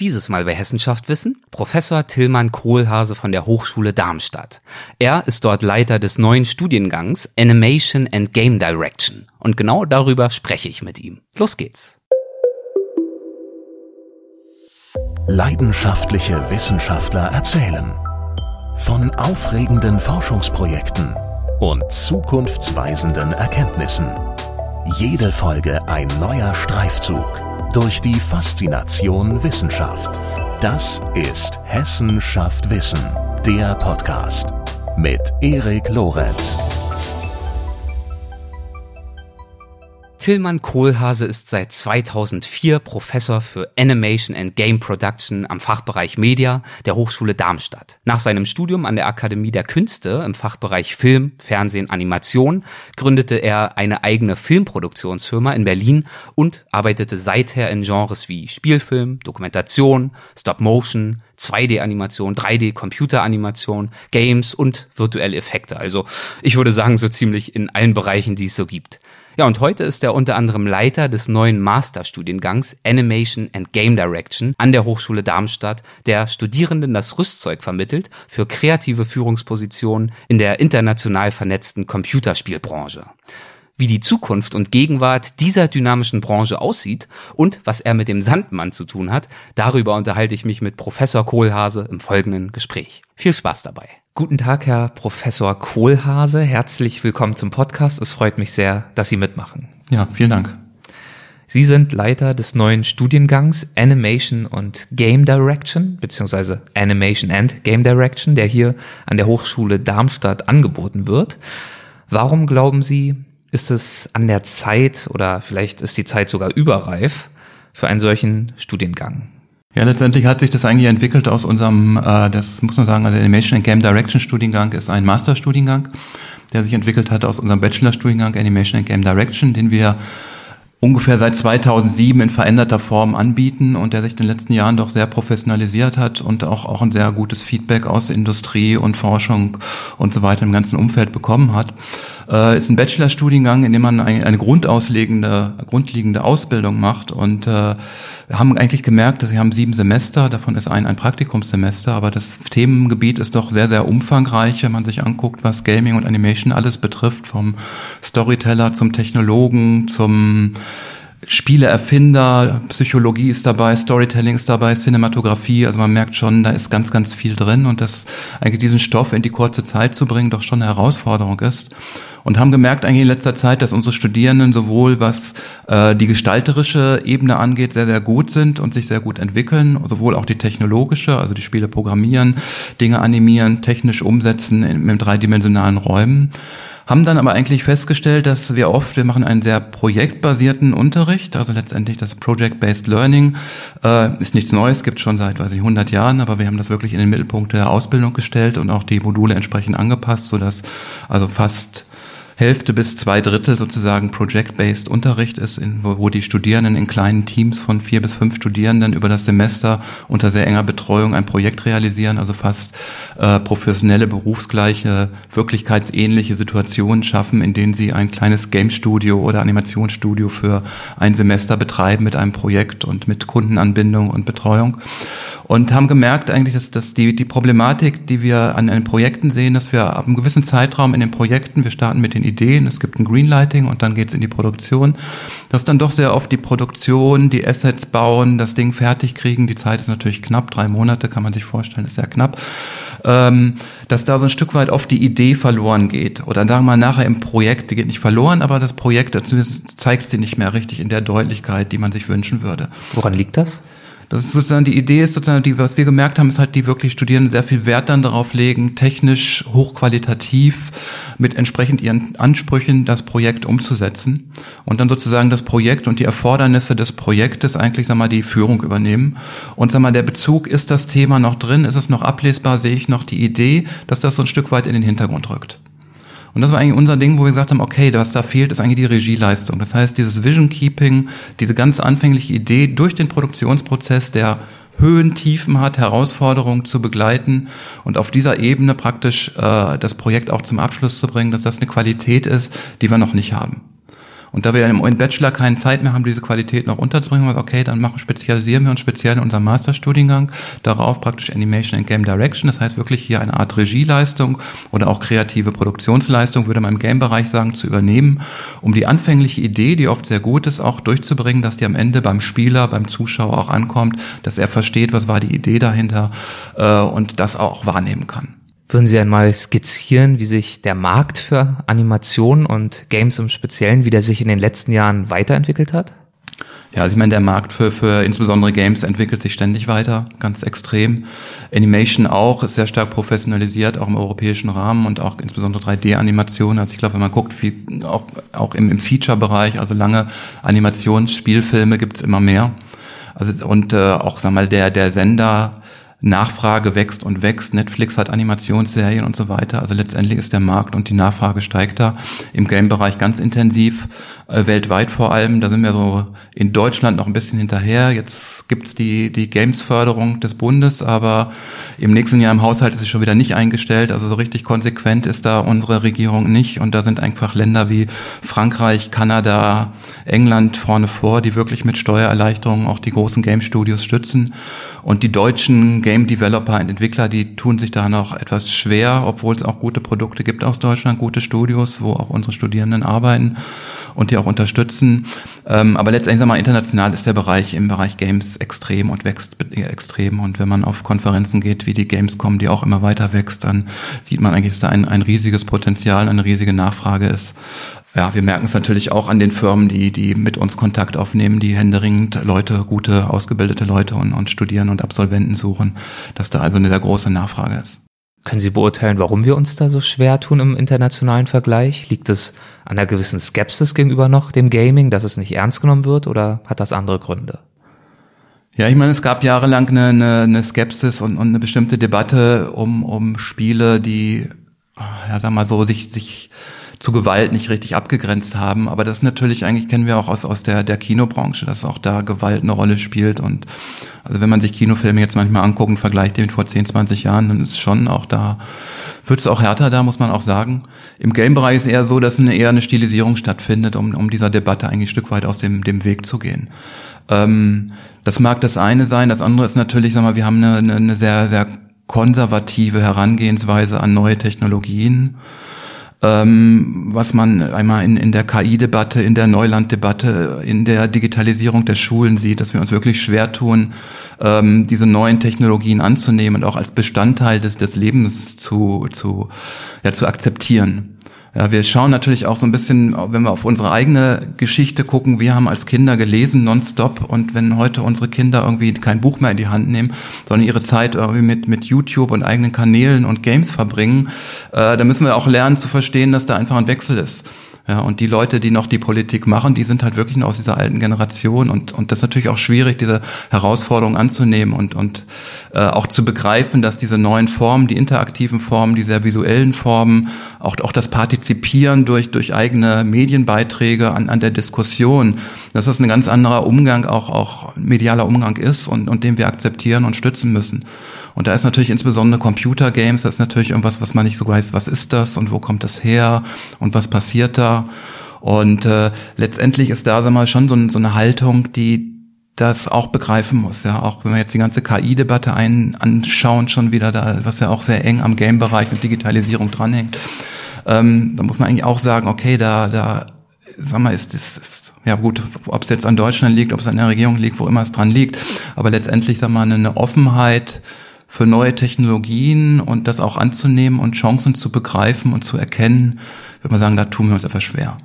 Dieses Mal bei Hessenschaft Wissen Professor Tillmann Kohlhase von der Hochschule Darmstadt. Er ist dort Leiter des neuen Studiengangs Animation and Game Direction. Und genau darüber spreche ich mit ihm. Los geht's. Leidenschaftliche Wissenschaftler erzählen von aufregenden Forschungsprojekten und zukunftsweisenden Erkenntnissen. Jede Folge ein neuer Streifzug durch die Faszination Wissenschaft. Das ist Hessen schafft Wissen, der Podcast mit Erik Lorenz. Tillmann Kohlhase ist seit 2004 Professor für Animation and Game Production am Fachbereich Media der Hochschule Darmstadt. Nach seinem Studium an der Akademie der Künste im Fachbereich Film, Fernsehen, Animation gründete er eine eigene Filmproduktionsfirma in Berlin und arbeitete seither in Genres wie Spielfilm, Dokumentation, Stop-Motion, 2D-Animation, 3D-Computeranimation, Games und virtuelle Effekte. Also ich würde sagen, so ziemlich in allen Bereichen, die es so gibt. Ja, und heute ist er unter anderem Leiter des neuen Masterstudiengangs Animation and Game Direction an der Hochschule Darmstadt, der Studierenden das Rüstzeug vermittelt für kreative Führungspositionen in der international vernetzten Computerspielbranche wie die Zukunft und Gegenwart dieser dynamischen Branche aussieht und was er mit dem Sandmann zu tun hat, darüber unterhalte ich mich mit Professor Kohlhase im folgenden Gespräch. Viel Spaß dabei. Guten Tag, Herr Professor Kohlhase. Herzlich willkommen zum Podcast. Es freut mich sehr, dass Sie mitmachen. Ja, vielen Dank. Sie sind Leiter des neuen Studiengangs Animation und Game Direction, beziehungsweise Animation and Game Direction, der hier an der Hochschule Darmstadt angeboten wird. Warum glauben Sie, ist es an der Zeit oder vielleicht ist die Zeit sogar überreif für einen solchen Studiengang? Ja, letztendlich hat sich das eigentlich entwickelt aus unserem, äh, das muss man sagen, also Animation and Game Direction Studiengang ist ein Masterstudiengang, der sich entwickelt hat aus unserem Bachelorstudiengang Animation and Game Direction, den wir ungefähr seit 2007 in veränderter Form anbieten und der sich in den letzten Jahren doch sehr professionalisiert hat und auch, auch ein sehr gutes Feedback aus Industrie und Forschung und so weiter im ganzen Umfeld bekommen hat. Äh, ist ein Bachelorstudiengang, in dem man eine, eine grundauslegende, grundlegende Ausbildung macht. Und äh, haben eigentlich gemerkt, dass wir haben sieben Semester, davon ist ein ein Praktikumssemester, aber das Themengebiet ist doch sehr, sehr umfangreich, wenn man sich anguckt, was Gaming und Animation alles betrifft, vom Storyteller zum Technologen, zum Spieleerfinder, Psychologie ist dabei, Storytelling ist dabei, Cinematografie, also man merkt schon, da ist ganz, ganz viel drin und dass eigentlich diesen Stoff in die kurze Zeit zu bringen doch schon eine Herausforderung ist. Und haben gemerkt eigentlich in letzter Zeit, dass unsere Studierenden sowohl was äh, die gestalterische Ebene angeht, sehr, sehr gut sind und sich sehr gut entwickeln, sowohl auch die technologische, also die Spiele programmieren, Dinge animieren, technisch umsetzen in, in dreidimensionalen Räumen haben dann aber eigentlich festgestellt, dass wir oft, wir machen einen sehr projektbasierten Unterricht, also letztendlich das Project-Based Learning äh, ist nichts Neues, gibt schon seit, weiß ich, 100 Jahren, aber wir haben das wirklich in den Mittelpunkt der Ausbildung gestellt und auch die Module entsprechend angepasst, sodass also fast Hälfte bis zwei Drittel sozusagen Project-Based Unterricht ist, in, wo die Studierenden in kleinen Teams von vier bis fünf Studierenden über das Semester unter sehr enger Betreuung ein Projekt realisieren, also fast äh, professionelle, berufsgleiche, wirklichkeitsähnliche Situationen schaffen, in denen sie ein kleines Game-Studio oder Animationsstudio für ein Semester betreiben mit einem Projekt und mit Kundenanbindung und Betreuung. Und haben gemerkt eigentlich, dass, dass die, die Problematik, die wir an den Projekten sehen, dass wir ab einem gewissen Zeitraum in den Projekten, wir starten mit den Ideen, es gibt ein Greenlighting und dann geht's in die Produktion, dass dann doch sehr oft die Produktion, die Assets bauen, das Ding fertig kriegen, die Zeit ist natürlich knapp, drei Monate kann man sich vorstellen, ist sehr knapp, ähm, dass da so ein Stück weit oft die Idee verloren geht. Oder sagen wir nachher im Projekt, die geht nicht verloren, aber das Projekt zeigt sie nicht mehr richtig in der Deutlichkeit, die man sich wünschen würde. Woran liegt das? Das ist sozusagen die Idee ist sozusagen die, was wir gemerkt haben, ist halt, die wirklich Studierenden sehr viel Wert dann darauf legen, technisch hochqualitativ mit entsprechend ihren Ansprüchen das Projekt umzusetzen und dann sozusagen das Projekt und die Erfordernisse des Projektes eigentlich, sag mal, die Führung übernehmen. Und sag mal, der Bezug, ist das Thema noch drin? Ist es noch ablesbar? Sehe ich noch die Idee, dass das so ein Stück weit in den Hintergrund rückt? Und das war eigentlich unser Ding, wo wir gesagt haben, okay, was da fehlt, ist eigentlich die Regieleistung. Das heißt, dieses Vision Keeping, diese ganz anfängliche Idee durch den Produktionsprozess, der Höhen, Tiefen hat, Herausforderungen zu begleiten und auf dieser Ebene praktisch äh, das Projekt auch zum Abschluss zu bringen, dass das eine Qualität ist, die wir noch nicht haben. Und da wir im Bachelor keine Zeit mehr haben, diese Qualität noch unterzubringen, wir okay, dann machen, spezialisieren wir uns speziell in unserem Masterstudiengang darauf praktisch Animation and Game Direction. Das heißt wirklich hier eine Art Regieleistung oder auch kreative Produktionsleistung, würde man im Game-Bereich sagen, zu übernehmen, um die anfängliche Idee, die oft sehr gut ist, auch durchzubringen, dass die am Ende beim Spieler, beim Zuschauer auch ankommt, dass er versteht, was war die Idee dahinter äh, und das auch wahrnehmen kann. Würden Sie einmal skizzieren, wie sich der Markt für Animationen und Games im Speziellen, wie der sich in den letzten Jahren weiterentwickelt hat? Ja, also ich meine, der Markt für, für insbesondere Games entwickelt sich ständig weiter, ganz extrem. Animation auch, ist sehr stark professionalisiert, auch im europäischen Rahmen und auch insbesondere 3D-Animation. Also ich glaube, wenn man guckt, wie auch, auch im, im Feature-Bereich, also lange Animationsspielfilme gibt's immer mehr. Also und äh, auch, sag mal, der, der Sender Nachfrage wächst und wächst. Netflix hat Animationsserien und so weiter. Also letztendlich ist der Markt und die Nachfrage steigt da im Game-Bereich ganz intensiv, äh, weltweit vor allem. Da sind wir so in Deutschland noch ein bisschen hinterher. Jetzt gibt's die, die Games-Förderung des Bundes, aber im nächsten Jahr im Haushalt ist es schon wieder nicht eingestellt. Also so richtig konsequent ist da unsere Regierung nicht. Und da sind einfach Länder wie Frankreich, Kanada, England vorne vor, die wirklich mit Steuererleichterungen auch die großen Game-Studios stützen. Und die deutschen Game Developer und Entwickler, die tun sich da noch etwas schwer, obwohl es auch gute Produkte gibt aus Deutschland, gute Studios, wo auch unsere Studierenden arbeiten und die auch unterstützen. Ähm, aber letztendlich mal, international ist der Bereich im Bereich Games extrem und wächst extrem. Und wenn man auf Konferenzen geht, wie die Gamescom, die auch immer weiter wächst, dann sieht man eigentlich, dass da ein, ein riesiges Potenzial, eine riesige Nachfrage ist ja, wir merken es natürlich auch an den Firmen, die, die mit uns Kontakt aufnehmen, die händeringend Leute, gute, ausgebildete Leute und, und Studierende und Absolventen suchen, dass da also eine sehr große Nachfrage ist. Können Sie beurteilen, warum wir uns da so schwer tun im internationalen Vergleich? Liegt es an einer gewissen Skepsis gegenüber noch dem Gaming, dass es nicht ernst genommen wird oder hat das andere Gründe? Ja, ich meine, es gab jahrelang eine, eine, eine Skepsis und, und eine bestimmte Debatte um, um Spiele, die, ja, sag mal so, sich, sich zu Gewalt nicht richtig abgegrenzt haben. Aber das natürlich eigentlich kennen wir auch aus, aus der, der Kinobranche, dass auch da Gewalt eine Rolle spielt. Und also wenn man sich Kinofilme jetzt manchmal anguckt und vergleicht den mit vor 10, 20 Jahren, dann ist schon auch da, wird es auch härter da, muss man auch sagen. Im Game-Bereich ist eher so, dass eine, eher eine Stilisierung stattfindet, um, um dieser Debatte eigentlich ein Stück weit aus dem, dem Weg zu gehen. Ähm, das mag das eine sein. Das andere ist natürlich, sag mal, wir haben eine, eine sehr, sehr konservative Herangehensweise an neue Technologien ähm, was man einmal in, in der KI-Debatte, in der Neuland-Debatte, in der Digitalisierung der Schulen sieht, dass wir uns wirklich schwer tun, ähm, diese neuen Technologien anzunehmen und auch als Bestandteil des, des Lebens zu, zu, ja, zu akzeptieren. Ja, wir schauen natürlich auch so ein bisschen, wenn wir auf unsere eigene Geschichte gucken, wir haben als Kinder gelesen nonstop und wenn heute unsere Kinder irgendwie kein Buch mehr in die Hand nehmen, sondern ihre Zeit irgendwie mit, mit YouTube und eigenen Kanälen und Games verbringen, äh, da müssen wir auch lernen zu verstehen, dass da einfach ein Wechsel ist. Ja, und die Leute, die noch die Politik machen, die sind halt wirklich nur aus dieser alten Generation und, und das ist natürlich auch schwierig, diese Herausforderung anzunehmen und, und äh, auch zu begreifen, dass diese neuen Formen, die interaktiven Formen, die sehr visuellen Formen, auch, auch das Partizipieren durch, durch eigene Medienbeiträge an, an der Diskussion, dass das ein ganz anderer Umgang, auch, auch medialer Umgang ist und, und den wir akzeptieren und stützen müssen. Und da ist natürlich insbesondere Computer Games, das ist natürlich irgendwas, was man nicht so weiß, was ist das und wo kommt das her und was passiert da. Und äh, letztendlich ist da, wir mal, schon so, so eine Haltung, die das auch begreifen muss, ja, auch wenn wir jetzt die ganze KI-Debatte ein, anschauen, schon wieder da, was ja auch sehr eng am Game-Bereich und Digitalisierung dranhängt, ähm, da muss man eigentlich auch sagen, okay, da, da, sag mal, ist, ist, ist ja gut, ob es jetzt an Deutschland liegt, ob es an der Regierung liegt, wo immer es dran liegt, aber letztendlich, sag mal, eine Offenheit, für neue Technologien und das auch anzunehmen und Chancen zu begreifen und zu erkennen, würde man sagen, da tun wir uns etwas schwer.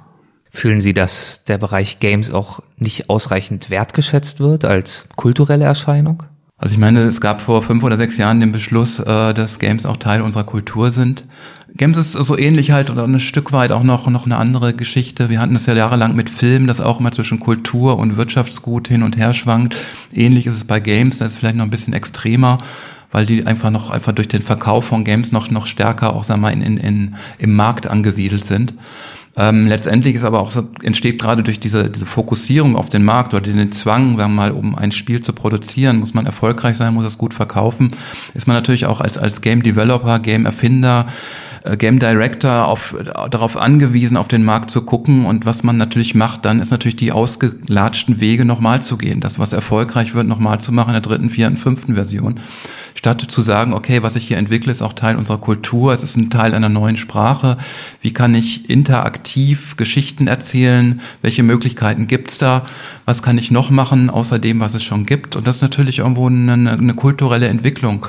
Fühlen Sie, dass der Bereich Games auch nicht ausreichend wertgeschätzt wird als kulturelle Erscheinung? Also ich meine, es gab vor fünf oder sechs Jahren den Beschluss, äh, dass Games auch Teil unserer Kultur sind. Games ist so ähnlich halt oder ein Stück weit auch noch, noch eine andere Geschichte. Wir hatten es ja jahrelang mit Filmen, das auch immer zwischen Kultur und Wirtschaftsgut hin und her schwankt. Ähnlich ist es bei Games, das ist vielleicht noch ein bisschen extremer weil die einfach noch einfach durch den Verkauf von Games noch noch stärker auch sagen wir in, in, in im Markt angesiedelt sind. Ähm, letztendlich ist aber auch so, entsteht gerade durch diese, diese Fokussierung auf den Markt oder den Zwang, sagen wir mal, um ein Spiel zu produzieren, muss man erfolgreich sein, muss es gut verkaufen, ist man natürlich auch als, als Game Developer, Game Erfinder, Game Director auf, darauf angewiesen, auf den Markt zu gucken und was man natürlich macht, dann ist natürlich die ausgelatschten Wege nochmal zu gehen. Das, was erfolgreich wird, nochmal zu machen in der dritten, vierten, fünften Version. Statt zu sagen, okay, was ich hier entwickle, ist auch Teil unserer Kultur, es ist ein Teil einer neuen Sprache. Wie kann ich interaktiv Geschichten erzählen? Welche Möglichkeiten gibt's da? Was kann ich noch machen, außer dem, was es schon gibt? Und das ist natürlich irgendwo eine, eine kulturelle Entwicklung.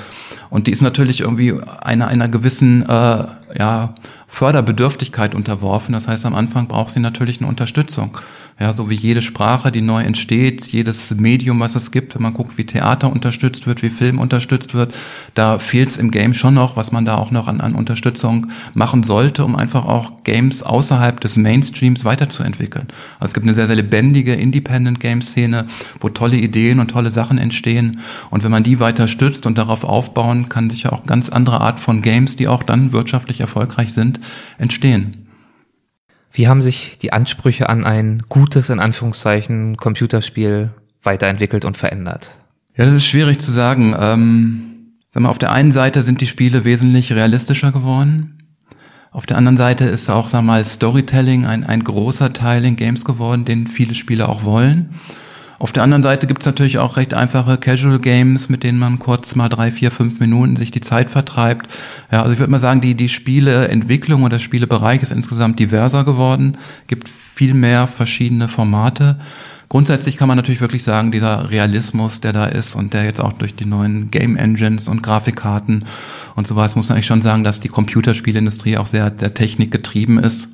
Und die ist natürlich irgendwie einer, einer gewissen äh, ja, Förderbedürftigkeit unterworfen. Das heißt, am Anfang braucht sie natürlich eine Unterstützung. Ja, so wie jede Sprache, die neu entsteht, jedes Medium, was es gibt, wenn man guckt, wie Theater unterstützt wird, wie Film unterstützt wird, da fehlt es im Game schon noch, was man da auch noch an, an Unterstützung machen sollte, um einfach auch Games außerhalb des Mainstreams weiterzuentwickeln. Also es gibt eine sehr, sehr lebendige Independent-Game-Szene, wo tolle Ideen und tolle Sachen entstehen. Und wenn man die weiter stützt und darauf aufbauen, kann sich ja auch ganz andere Art von Games, die auch dann wirtschaftlich erfolgreich sind, entstehen. Wie haben sich die Ansprüche an ein gutes, in Anführungszeichen, Computerspiel weiterentwickelt und verändert? Ja, das ist schwierig zu sagen. Ähm, sag mal, auf der einen Seite sind die Spiele wesentlich realistischer geworden. Auf der anderen Seite ist auch, sag mal, Storytelling ein, ein großer Teil in Games geworden, den viele Spieler auch wollen. Auf der anderen Seite gibt's natürlich auch recht einfache Casual Games, mit denen man kurz mal drei, vier, fünf Minuten sich die Zeit vertreibt. Ja, also ich würde mal sagen, die, die Spieleentwicklung und der Spielebereich ist insgesamt diverser geworden, gibt viel mehr verschiedene Formate. Grundsätzlich kann man natürlich wirklich sagen, dieser Realismus, der da ist und der jetzt auch durch die neuen Game Engines und Grafikkarten und sowas, muss man eigentlich schon sagen, dass die Computerspielindustrie auch sehr der Technik getrieben ist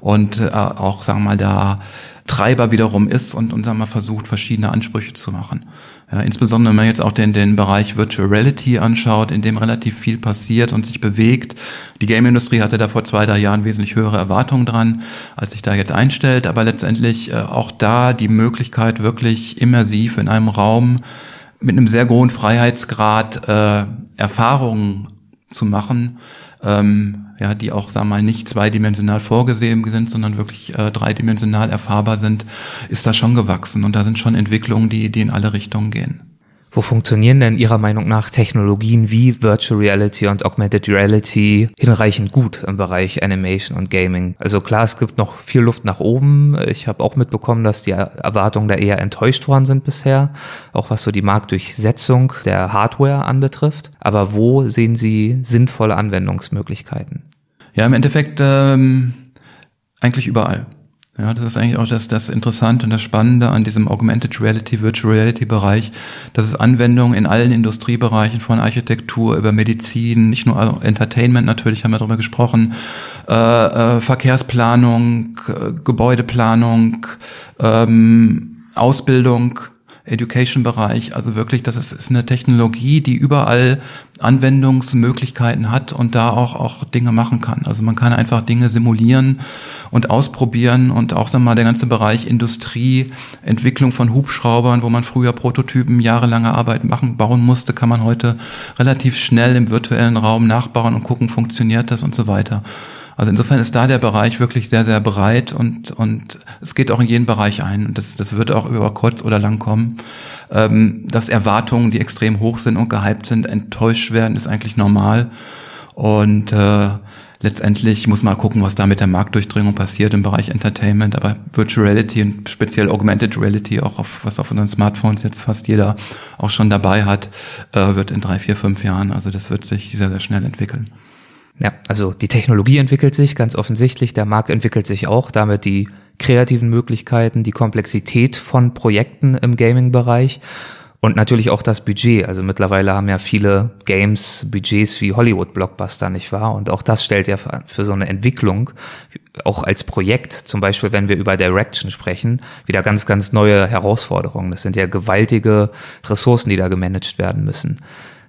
und äh, auch, sagen wir mal, da Treiber wiederum ist und, und sagen wir, versucht, verschiedene Ansprüche zu machen. Ja, insbesondere wenn man jetzt auch den, den Bereich Virtual Reality anschaut, in dem relativ viel passiert und sich bewegt. Die Game-Industrie hatte da vor zwei, drei Jahren wesentlich höhere Erwartungen dran, als sich da jetzt einstellt, aber letztendlich äh, auch da die Möglichkeit, wirklich immersiv in einem Raum mit einem sehr hohen Freiheitsgrad äh, Erfahrungen zu machen, ähm, ja, die auch, sagen wir mal, nicht zweidimensional vorgesehen sind, sondern wirklich äh, dreidimensional erfahrbar sind, ist da schon gewachsen. Und da sind schon Entwicklungen, die, die in alle Richtungen gehen. Wo funktionieren denn Ihrer Meinung nach Technologien wie Virtual Reality und Augmented Reality hinreichend gut im Bereich Animation und Gaming? Also klar, es gibt noch viel Luft nach oben. Ich habe auch mitbekommen, dass die Erwartungen da eher enttäuscht worden sind bisher, auch was so die Marktdurchsetzung der Hardware anbetrifft. Aber wo sehen Sie sinnvolle Anwendungsmöglichkeiten? Ja, im Endeffekt ähm, eigentlich überall. Ja, das ist eigentlich auch das, das Interessante und das Spannende an diesem Augmented Reality, Virtual Reality Bereich, dass es Anwendungen in allen Industriebereichen von Architektur über Medizin, nicht nur Entertainment natürlich, haben wir darüber gesprochen, äh, äh, Verkehrsplanung, äh, Gebäudeplanung, ähm, Ausbildung, Education-Bereich. Also wirklich, das ist, ist eine Technologie, die überall Anwendungsmöglichkeiten hat und da auch, auch Dinge machen kann. Also man kann einfach Dinge simulieren und ausprobieren und auch, sagen wir mal, der ganze Bereich Industrie, Entwicklung von Hubschraubern, wo man früher Prototypen jahrelange Arbeit machen, bauen musste, kann man heute relativ schnell im virtuellen Raum nachbauen und gucken, funktioniert das und so weiter. Also insofern ist da der Bereich wirklich sehr, sehr breit und, und es geht auch in jeden Bereich ein. Und das, das wird auch über kurz oder lang kommen. Ähm, dass Erwartungen, die extrem hoch sind und gehypt sind, enttäuscht werden, ist eigentlich normal. Und äh, letztendlich muss man gucken, was da mit der Marktdurchdringung passiert im Bereich Entertainment, aber Virtual Reality und speziell Augmented Reality, auch auf, was auf unseren Smartphones jetzt fast jeder auch schon dabei hat, äh, wird in drei, vier, fünf Jahren, also das wird sich sehr, sehr schnell entwickeln. Ja, also die Technologie entwickelt sich ganz offensichtlich, der Markt entwickelt sich auch, damit die kreativen Möglichkeiten, die Komplexität von Projekten im Gaming-Bereich und natürlich auch das Budget. Also mittlerweile haben ja viele Games Budgets wie Hollywood-Blockbuster, nicht wahr? Und auch das stellt ja für so eine Entwicklung, auch als Projekt, zum Beispiel wenn wir über Direction sprechen, wieder ganz, ganz neue Herausforderungen. Das sind ja gewaltige Ressourcen, die da gemanagt werden müssen.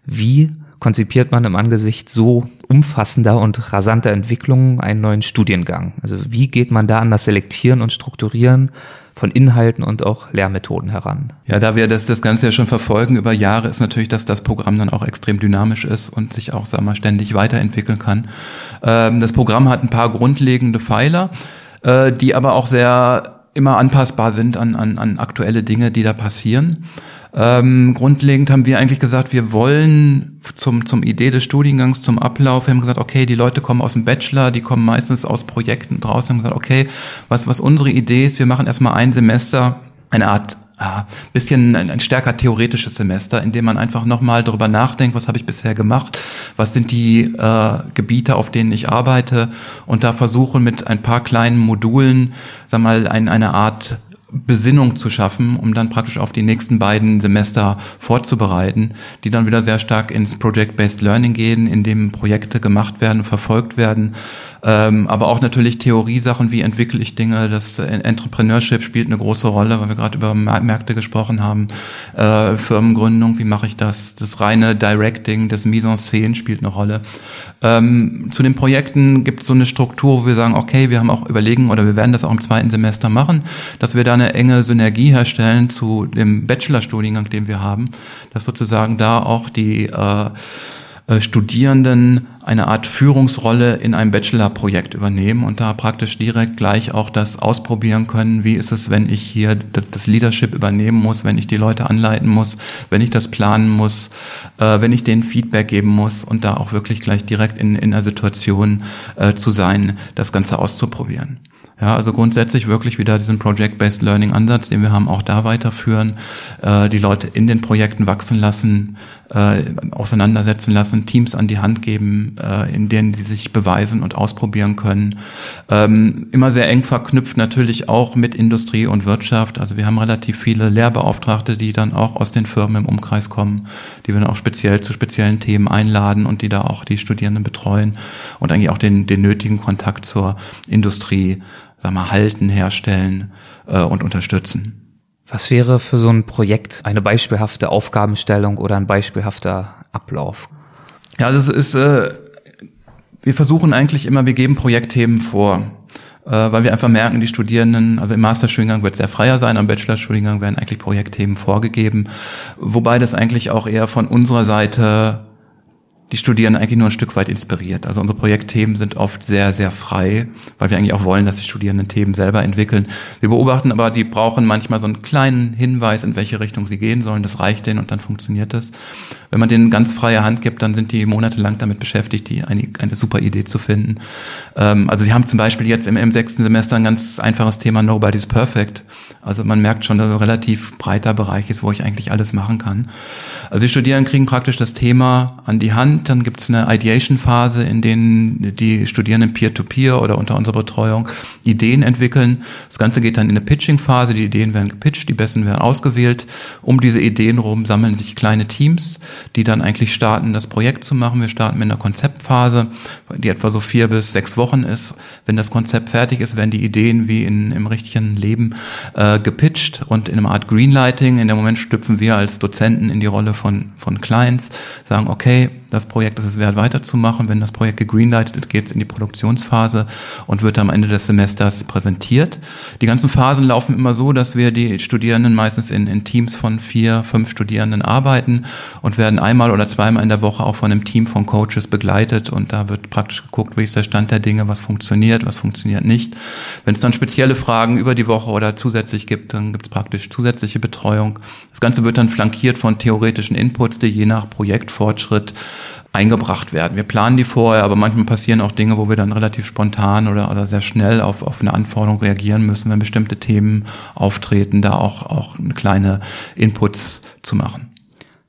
Wie konzipiert man im Angesicht so umfassender und rasanter Entwicklungen einen neuen Studiengang? Also wie geht man da an das Selektieren und Strukturieren von Inhalten und auch Lehrmethoden heran? Ja, da wir das, das Ganze ja schon verfolgen über Jahre, ist natürlich, dass das Programm dann auch extrem dynamisch ist und sich auch, sagen wir mal, ständig weiterentwickeln kann. Ähm, das Programm hat ein paar grundlegende Pfeiler, äh, die aber auch sehr immer anpassbar sind an, an, an aktuelle Dinge, die da passieren. Ähm, grundlegend haben wir eigentlich gesagt, wir wollen zum, zum Idee des Studiengangs, zum Ablauf, wir haben gesagt, okay, die Leute kommen aus dem Bachelor, die kommen meistens aus Projekten draußen, haben gesagt, okay, was, was unsere Idee ist, wir machen erstmal ein Semester, eine Art ja, bisschen ein, ein stärker theoretisches Semester, in dem man einfach nochmal darüber nachdenkt, was habe ich bisher gemacht, was sind die äh, Gebiete, auf denen ich arbeite und da versuchen mit ein paar kleinen Modulen, sag mal, ein, eine Art Besinnung zu schaffen, um dann praktisch auf die nächsten beiden Semester vorzubereiten, die dann wieder sehr stark ins Project-Based Learning gehen, in dem Projekte gemacht werden, verfolgt werden, ähm, aber auch natürlich Theoriesachen, wie entwickle ich Dinge. Das Entrepreneurship spielt eine große Rolle, weil wir gerade über Märkte gesprochen haben. Äh, Firmengründung, wie mache ich das? Das reine Directing, das Mise en Scène spielt eine Rolle. Ähm, zu den Projekten gibt es so eine Struktur, wo wir sagen, okay, wir haben auch überlegen oder wir werden das auch im zweiten Semester machen, dass wir da eine enge Synergie herstellen zu dem Bachelorstudiengang, den wir haben, dass sozusagen da auch die äh, äh, Studierenden eine Art Führungsrolle in einem Bachelorprojekt übernehmen und da praktisch direkt gleich auch das ausprobieren können. Wie ist es, wenn ich hier das Leadership übernehmen muss, wenn ich die Leute anleiten muss, wenn ich das planen muss, äh, wenn ich denen Feedback geben muss und da auch wirklich gleich direkt in, in einer Situation äh, zu sein, das Ganze auszuprobieren. Ja, also grundsätzlich wirklich wieder diesen Project-Based Learning Ansatz, den wir haben, auch da weiterführen, äh, die Leute in den Projekten wachsen lassen, äh, auseinandersetzen lassen, Teams an die Hand geben, äh, in denen sie sich beweisen und ausprobieren können. Ähm, immer sehr eng verknüpft natürlich auch mit Industrie und Wirtschaft. Also wir haben relativ viele Lehrbeauftragte, die dann auch aus den Firmen im Umkreis kommen, die wir dann auch speziell zu speziellen Themen einladen und die da auch die Studierenden betreuen und eigentlich auch den, den nötigen Kontakt zur Industrie sag mal, halten, herstellen äh, und unterstützen. Was wäre für so ein Projekt eine beispielhafte Aufgabenstellung oder ein beispielhafter Ablauf? Ja, also es ist, äh, wir versuchen eigentlich immer, wir geben Projektthemen vor, äh, weil wir einfach merken, die Studierenden, also im Masterstudiengang wird es sehr freier sein, am Bachelorstudiengang werden eigentlich Projektthemen vorgegeben, wobei das eigentlich auch eher von unserer Seite die Studierenden eigentlich nur ein Stück weit inspiriert. Also unsere Projektthemen sind oft sehr, sehr frei, weil wir eigentlich auch wollen, dass die Studierenden Themen selber entwickeln. Wir beobachten aber, die brauchen manchmal so einen kleinen Hinweis, in welche Richtung sie gehen sollen. Das reicht denen und dann funktioniert das. Wenn man denen ganz freie Hand gibt, dann sind die monatelang damit beschäftigt, die eine, eine super Idee zu finden. Ähm, also wir haben zum Beispiel jetzt im, im sechsten Semester ein ganz einfaches Thema Nobody's Perfect. Also man merkt schon, dass es ein relativ breiter Bereich ist, wo ich eigentlich alles machen kann. Also die Studierenden kriegen praktisch das Thema an die Hand. Dann gibt es eine Ideation-Phase, in denen die Studierenden peer-to-peer -peer oder unter unserer Betreuung Ideen entwickeln. Das Ganze geht dann in eine Pitching-Phase. Die Ideen werden gepitcht, die besten werden ausgewählt. Um diese Ideen rum sammeln sich kleine Teams, die dann eigentlich starten, das Projekt zu machen. Wir starten mit einer Konzeptphase, die etwa so vier bis sechs Wochen ist. Wenn das Konzept fertig ist, werden die Ideen wie in, im richtigen Leben äh, gepitcht und in einer Art Greenlighting. In dem Moment stüpfen wir als Dozenten in die Rolle von, von Clients, sagen, okay, das Projekt ist es wert weiterzumachen. Wenn das Projekt gegreenlightet ist, geht es in die Produktionsphase und wird am Ende des Semesters präsentiert. Die ganzen Phasen laufen immer so, dass wir die Studierenden meistens in, in Teams von vier, fünf Studierenden arbeiten und werden einmal oder zweimal in der Woche auch von einem Team von Coaches begleitet und da wird praktisch geguckt, wie ist der Stand der Dinge, was funktioniert, was funktioniert nicht. Wenn es dann spezielle Fragen über die Woche oder zusätzlich gibt, dann gibt es praktisch zusätzliche Betreuung. Das Ganze wird dann flankiert von theoretischen Inputs, die je nach Projektfortschritt eingebracht werden. Wir planen die vorher, aber manchmal passieren auch Dinge, wo wir dann relativ spontan oder, oder sehr schnell auf, auf eine Anforderung reagieren müssen, wenn bestimmte Themen auftreten, da auch, auch eine kleine Inputs zu machen.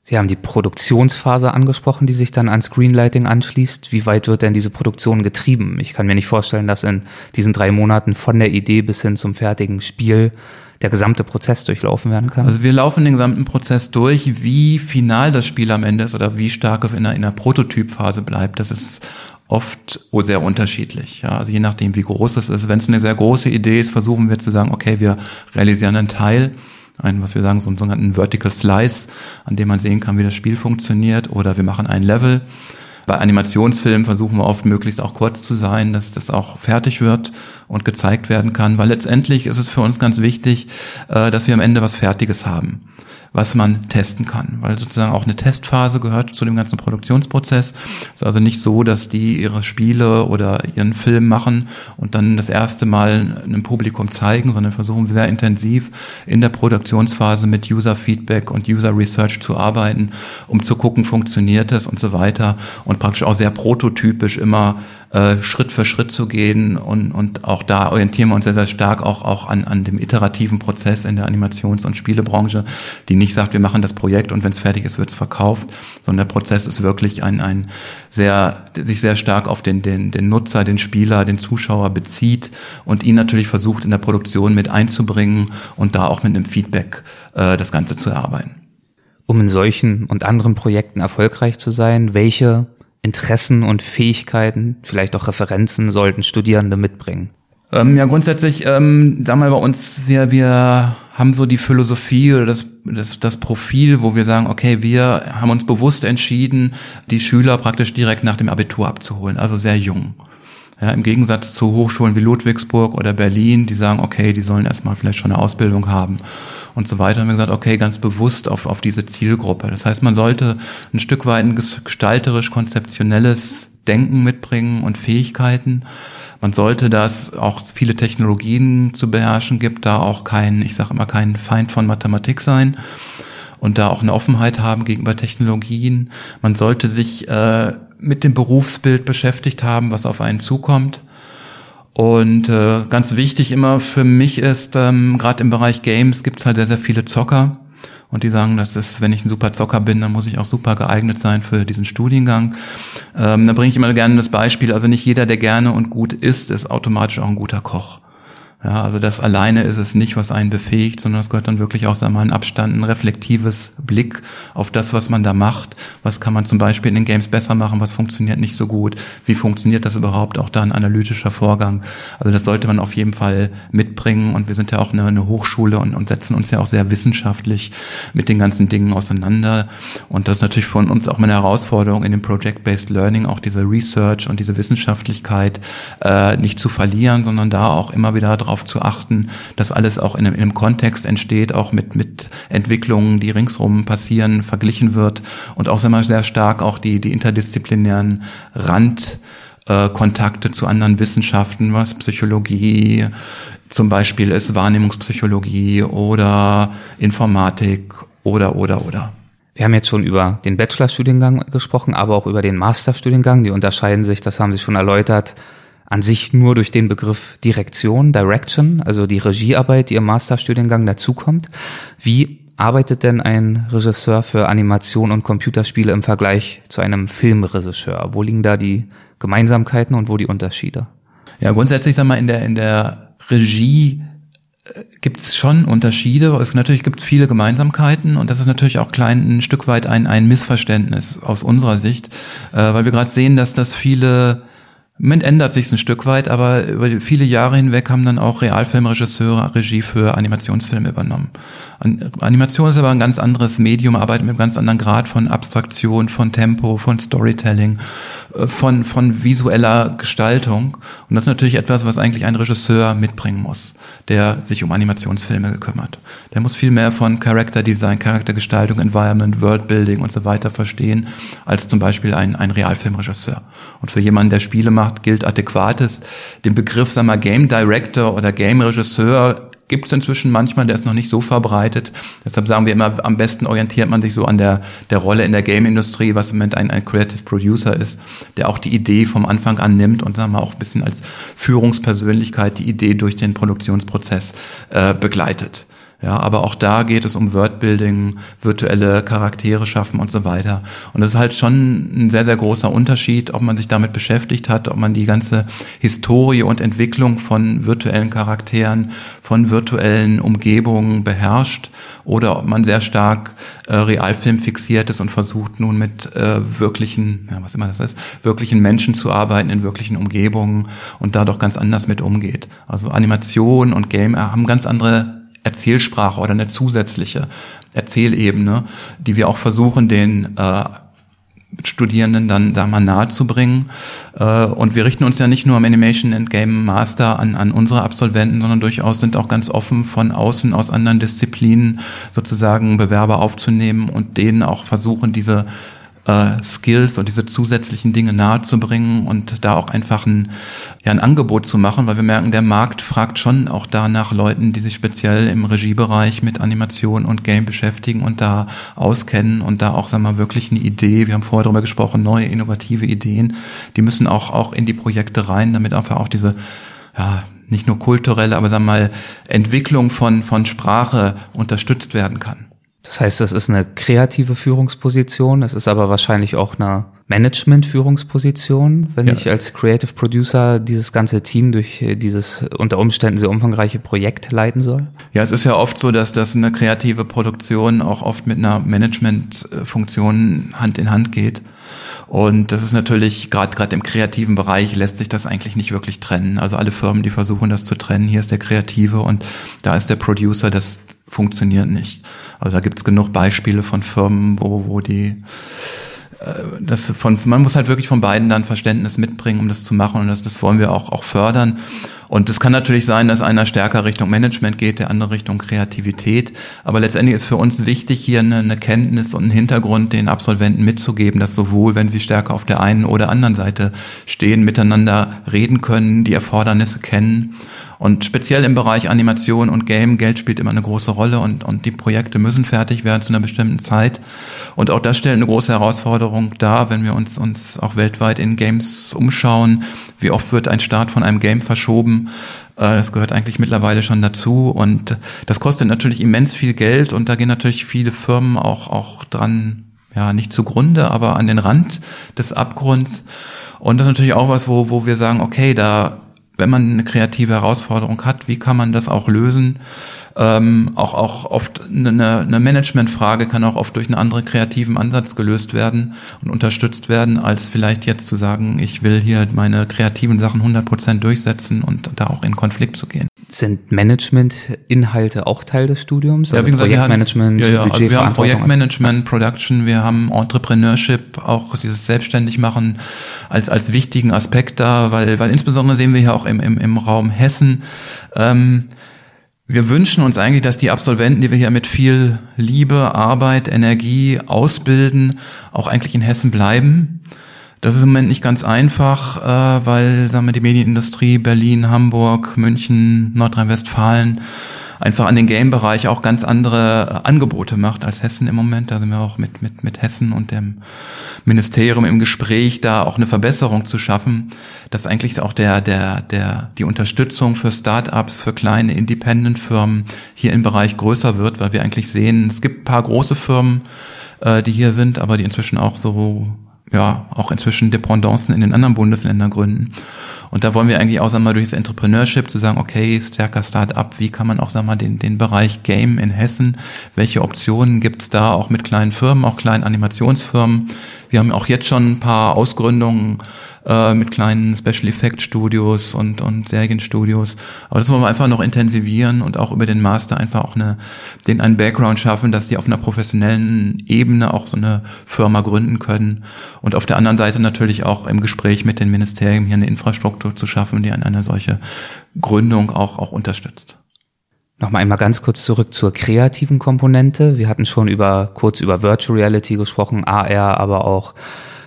Sie haben die Produktionsphase angesprochen, die sich dann an Screenlighting anschließt. Wie weit wird denn diese Produktion getrieben? Ich kann mir nicht vorstellen, dass in diesen drei Monaten von der Idee bis hin zum fertigen Spiel der gesamte Prozess durchlaufen werden kann? Also wir laufen den gesamten Prozess durch. Wie final das Spiel am Ende ist oder wie stark es in der, in der Prototypphase bleibt, das ist oft sehr unterschiedlich. Ja, also je nachdem, wie groß es ist. Wenn es eine sehr große Idee ist, versuchen wir zu sagen, okay, wir realisieren einen Teil, einen, was wir sagen, so einen sogenannten Vertical Slice, an dem man sehen kann, wie das Spiel funktioniert, oder wir machen ein Level. Bei Animationsfilmen versuchen wir oft möglichst auch kurz zu sein, dass das auch fertig wird und gezeigt werden kann, weil letztendlich ist es für uns ganz wichtig, äh, dass wir am Ende was Fertiges haben. Was man testen kann. Weil sozusagen auch eine Testphase gehört zu dem ganzen Produktionsprozess. Es ist also nicht so, dass die ihre Spiele oder ihren Film machen und dann das erste Mal einem Publikum zeigen, sondern versuchen sehr intensiv in der Produktionsphase mit User Feedback und User Research zu arbeiten, um zu gucken, funktioniert es und so weiter und praktisch auch sehr prototypisch immer äh, Schritt für Schritt zu gehen und, und auch da orientieren wir uns sehr, sehr stark auch, auch an, an dem iterativen Prozess in der Animations- und Spielebranche, die nicht sagt, wir machen das Projekt und wenn es fertig ist, wird es verkauft, sondern der Prozess ist wirklich ein, ein sehr, sich sehr stark auf den, den, den Nutzer, den Spieler, den Zuschauer bezieht und ihn natürlich versucht in der Produktion mit einzubringen und da auch mit einem Feedback äh, das Ganze zu erarbeiten. Um in solchen und anderen Projekten erfolgreich zu sein, welche Interessen und Fähigkeiten, vielleicht auch Referenzen sollten Studierende mitbringen? Ähm, ja, grundsätzlich, ähm, sagen wir bei uns, wir, wir haben so die Philosophie oder das, das, das Profil, wo wir sagen, okay, wir haben uns bewusst entschieden, die Schüler praktisch direkt nach dem Abitur abzuholen, also sehr jung. Ja, Im Gegensatz zu Hochschulen wie Ludwigsburg oder Berlin, die sagen, okay, die sollen erstmal vielleicht schon eine Ausbildung haben und so weiter, haben wir gesagt, okay, ganz bewusst auf, auf diese Zielgruppe. Das heißt, man sollte ein Stück weit ein gestalterisch-konzeptionelles Denken mitbringen und Fähigkeiten. Man sollte das auch viele Technologien zu beherrschen gibt, da auch kein, ich sage immer, kein Feind von Mathematik sein und da auch eine Offenheit haben gegenüber Technologien. Man sollte sich äh, mit dem Berufsbild beschäftigt haben, was auf einen zukommt. Und äh, ganz wichtig immer für mich ist, ähm, gerade im Bereich Games gibt es halt sehr, sehr viele Zocker. Und die sagen, das ist, wenn ich ein super Zocker bin, dann muss ich auch super geeignet sein für diesen Studiengang. Ähm, da bringe ich immer gerne das Beispiel, also nicht jeder, der gerne und gut isst, ist automatisch auch ein guter Koch. Ja, also das alleine ist es nicht, was einen befähigt, sondern es gehört dann wirklich auch wir, ein Abstand, ein reflektives Blick auf das, was man da macht. Was kann man zum Beispiel in den Games besser machen? Was funktioniert nicht so gut? Wie funktioniert das überhaupt? Auch da ein analytischer Vorgang. Also das sollte man auf jeden Fall mitbringen. Und wir sind ja auch eine, eine Hochschule und, und setzen uns ja auch sehr wissenschaftlich mit den ganzen Dingen auseinander. Und das ist natürlich von uns auch eine Herausforderung in dem Project-Based Learning, auch diese Research und diese Wissenschaftlichkeit äh, nicht zu verlieren, sondern da auch immer wieder drauf darauf zu achten, dass alles auch in einem, in einem Kontext entsteht, auch mit, mit Entwicklungen, die ringsrum passieren, verglichen wird und auch sehr, sehr stark auch die, die interdisziplinären Randkontakte äh, zu anderen Wissenschaften, was Psychologie zum Beispiel ist, Wahrnehmungspsychologie oder Informatik oder, oder, oder. Wir haben jetzt schon über den Bachelorstudiengang gesprochen, aber auch über den Masterstudiengang. Die unterscheiden sich, das haben Sie schon erläutert, an sich nur durch den Begriff Direktion, Direction, also die Regiearbeit, die im Masterstudiengang dazukommt. Wie arbeitet denn ein Regisseur für Animation und Computerspiele im Vergleich zu einem Filmregisseur? Wo liegen da die Gemeinsamkeiten und wo die Unterschiede? Ja, grundsätzlich sag mal in der in der Regie äh, gibt es schon Unterschiede. Es natürlich gibt viele Gemeinsamkeiten und das ist natürlich auch klein ein Stück weit ein ein Missverständnis aus unserer Sicht, äh, weil wir gerade sehen, dass das viele Moment ändert sich ein Stück weit, aber über viele Jahre hinweg haben dann auch Realfilmregisseure Regie für Animationsfilme übernommen. Animation ist aber ein ganz anderes Medium, arbeitet mit einem ganz anderen Grad von Abstraktion, von Tempo, von Storytelling, von, von visueller Gestaltung. Und das ist natürlich etwas, was eigentlich ein Regisseur mitbringen muss, der sich um Animationsfilme gekümmert. Der muss viel mehr von Character Design, Charaktergestaltung, Environment, Worldbuilding und so weiter verstehen, als zum Beispiel ein, ein Realfilmregisseur. Und für jemanden, der Spiele macht, gilt adäquates, den Begriff, sagen wir, Game Director oder Game Regisseur gibt es inzwischen manchmal, der ist noch nicht so verbreitet. Deshalb sagen wir immer, am besten orientiert man sich so an der, der Rolle in der Game-Industrie, was im Moment ein, ein Creative Producer ist, der auch die Idee vom Anfang an nimmt und sagen wir auch ein bisschen als Führungspersönlichkeit die Idee durch den Produktionsprozess äh, begleitet. Ja, aber auch da geht es um Wordbuilding, virtuelle Charaktere schaffen und so weiter. Und das ist halt schon ein sehr, sehr großer Unterschied, ob man sich damit beschäftigt hat, ob man die ganze Historie und Entwicklung von virtuellen Charakteren, von virtuellen Umgebungen beherrscht oder ob man sehr stark äh, Realfilm fixiert ist und versucht nun mit äh, wirklichen, ja, was immer das ist, wirklichen Menschen zu arbeiten in wirklichen Umgebungen und da doch ganz anders mit umgeht. Also Animation und Game haben ganz andere Erzählsprache oder eine zusätzliche Erzählebene, die wir auch versuchen, den äh, Studierenden dann da mal nahe zu bringen. Äh, und wir richten uns ja nicht nur am Animation and Game Master an, an unsere Absolventen, sondern durchaus sind auch ganz offen von außen aus anderen Disziplinen sozusagen Bewerber aufzunehmen und denen auch versuchen, diese äh, Skills und diese zusätzlichen Dinge nahezubringen und da auch einfach ein, ja, ein Angebot zu machen, weil wir merken, der Markt fragt schon auch da nach Leuten, die sich speziell im Regiebereich mit Animation und Game beschäftigen und da auskennen und da auch, sagen wir mal, wirklich eine Idee, wir haben vorher darüber gesprochen, neue innovative Ideen, die müssen auch, auch in die Projekte rein, damit einfach auch diese, ja, nicht nur kulturelle, aber sagen wir mal, Entwicklung von, von Sprache unterstützt werden kann. Das heißt, es ist eine kreative Führungsposition, es ist aber wahrscheinlich auch eine Management-Führungsposition, wenn ja. ich als Creative Producer dieses ganze Team durch äh, dieses unter Umständen sehr umfangreiche Projekt leiten soll? Ja, es ist ja oft so, dass das eine kreative Produktion auch oft mit einer Management-Funktion Hand in Hand geht. Und das ist natürlich, gerade gerade im kreativen Bereich lässt sich das eigentlich nicht wirklich trennen. Also alle Firmen, die versuchen das zu trennen, hier ist der Kreative und da ist der Producer, das funktioniert nicht. Also da gibt es genug Beispiele von Firmen, wo, wo die äh, das von, man muss halt wirklich von beiden dann Verständnis mitbringen, um das zu machen und das, das wollen wir auch, auch fördern. Und es kann natürlich sein, dass einer stärker Richtung Management geht, der andere Richtung Kreativität. Aber letztendlich ist für uns wichtig, hier eine, eine Kenntnis und einen Hintergrund den Absolventen mitzugeben, dass sowohl, wenn sie stärker auf der einen oder anderen Seite stehen, miteinander reden können, die Erfordernisse kennen und speziell im Bereich Animation und Game, Geld spielt immer eine große Rolle und, und die Projekte müssen fertig werden zu einer bestimmten Zeit. Und auch das stellt eine große Herausforderung dar, wenn wir uns, uns auch weltweit in Games umschauen. Wie oft wird ein Start von einem Game verschoben? Äh, das gehört eigentlich mittlerweile schon dazu und das kostet natürlich immens viel Geld und da gehen natürlich viele Firmen auch, auch dran, ja, nicht zugrunde, aber an den Rand des Abgrunds. Und das ist natürlich auch was, wo, wo wir sagen, okay, da wenn man eine kreative Herausforderung hat, wie kann man das auch lösen? Ähm, auch, auch oft eine, eine Managementfrage kann auch oft durch einen anderen kreativen Ansatz gelöst werden und unterstützt werden, als vielleicht jetzt zu sagen, ich will hier meine kreativen Sachen 100% durchsetzen und da auch in Konflikt zu gehen. Sind Management-Inhalte auch Teil des Studiums? Also ja, wie gesagt, Projektmanagement, ja, ja, also wir haben Projektmanagement, Production, wir haben Entrepreneurship, auch dieses Selbstständigmachen als, als wichtigen Aspekt da, weil, weil insbesondere sehen wir hier auch im, im, im Raum Hessen, ähm, wir wünschen uns eigentlich, dass die Absolventen, die wir hier mit viel Liebe, Arbeit, Energie ausbilden, auch eigentlich in Hessen bleiben. Das ist im Moment nicht ganz einfach, äh, weil sagen wir, die Medienindustrie Berlin, Hamburg, München, Nordrhein-Westfalen einfach an den Game-Bereich auch ganz andere Angebote macht als Hessen im Moment. Da sind wir auch mit, mit, mit Hessen und dem Ministerium im Gespräch, da auch eine Verbesserung zu schaffen, dass eigentlich auch der, der, der, die Unterstützung für Start-ups, für kleine Independent-Firmen hier im Bereich größer wird, weil wir eigentlich sehen, es gibt paar große Firmen, äh, die hier sind, aber die inzwischen auch so ja, auch inzwischen Dependancen in den anderen Bundesländern gründen. Und da wollen wir eigentlich auch, sagen wir mal, durch das Entrepreneurship zu sagen, okay, stärker Start-up, wie kann man auch, sagen wir mal, den, den Bereich Game in Hessen, welche Optionen gibt's da auch mit kleinen Firmen, auch kleinen Animationsfirmen? Wir haben auch jetzt schon ein paar Ausgründungen äh, mit kleinen Special Effect Studios und, und Serienstudios. Aber das wollen wir einfach noch intensivieren und auch über den Master einfach auch eine, den einen Background schaffen, dass die auf einer professionellen Ebene auch so eine Firma gründen können. Und auf der anderen Seite natürlich auch im Gespräch mit den Ministerien hier eine Infrastruktur zu schaffen, die eine solche Gründung auch, auch unterstützt. Nochmal einmal ganz kurz zurück zur kreativen Komponente. Wir hatten schon über, kurz über Virtual Reality gesprochen, AR, aber auch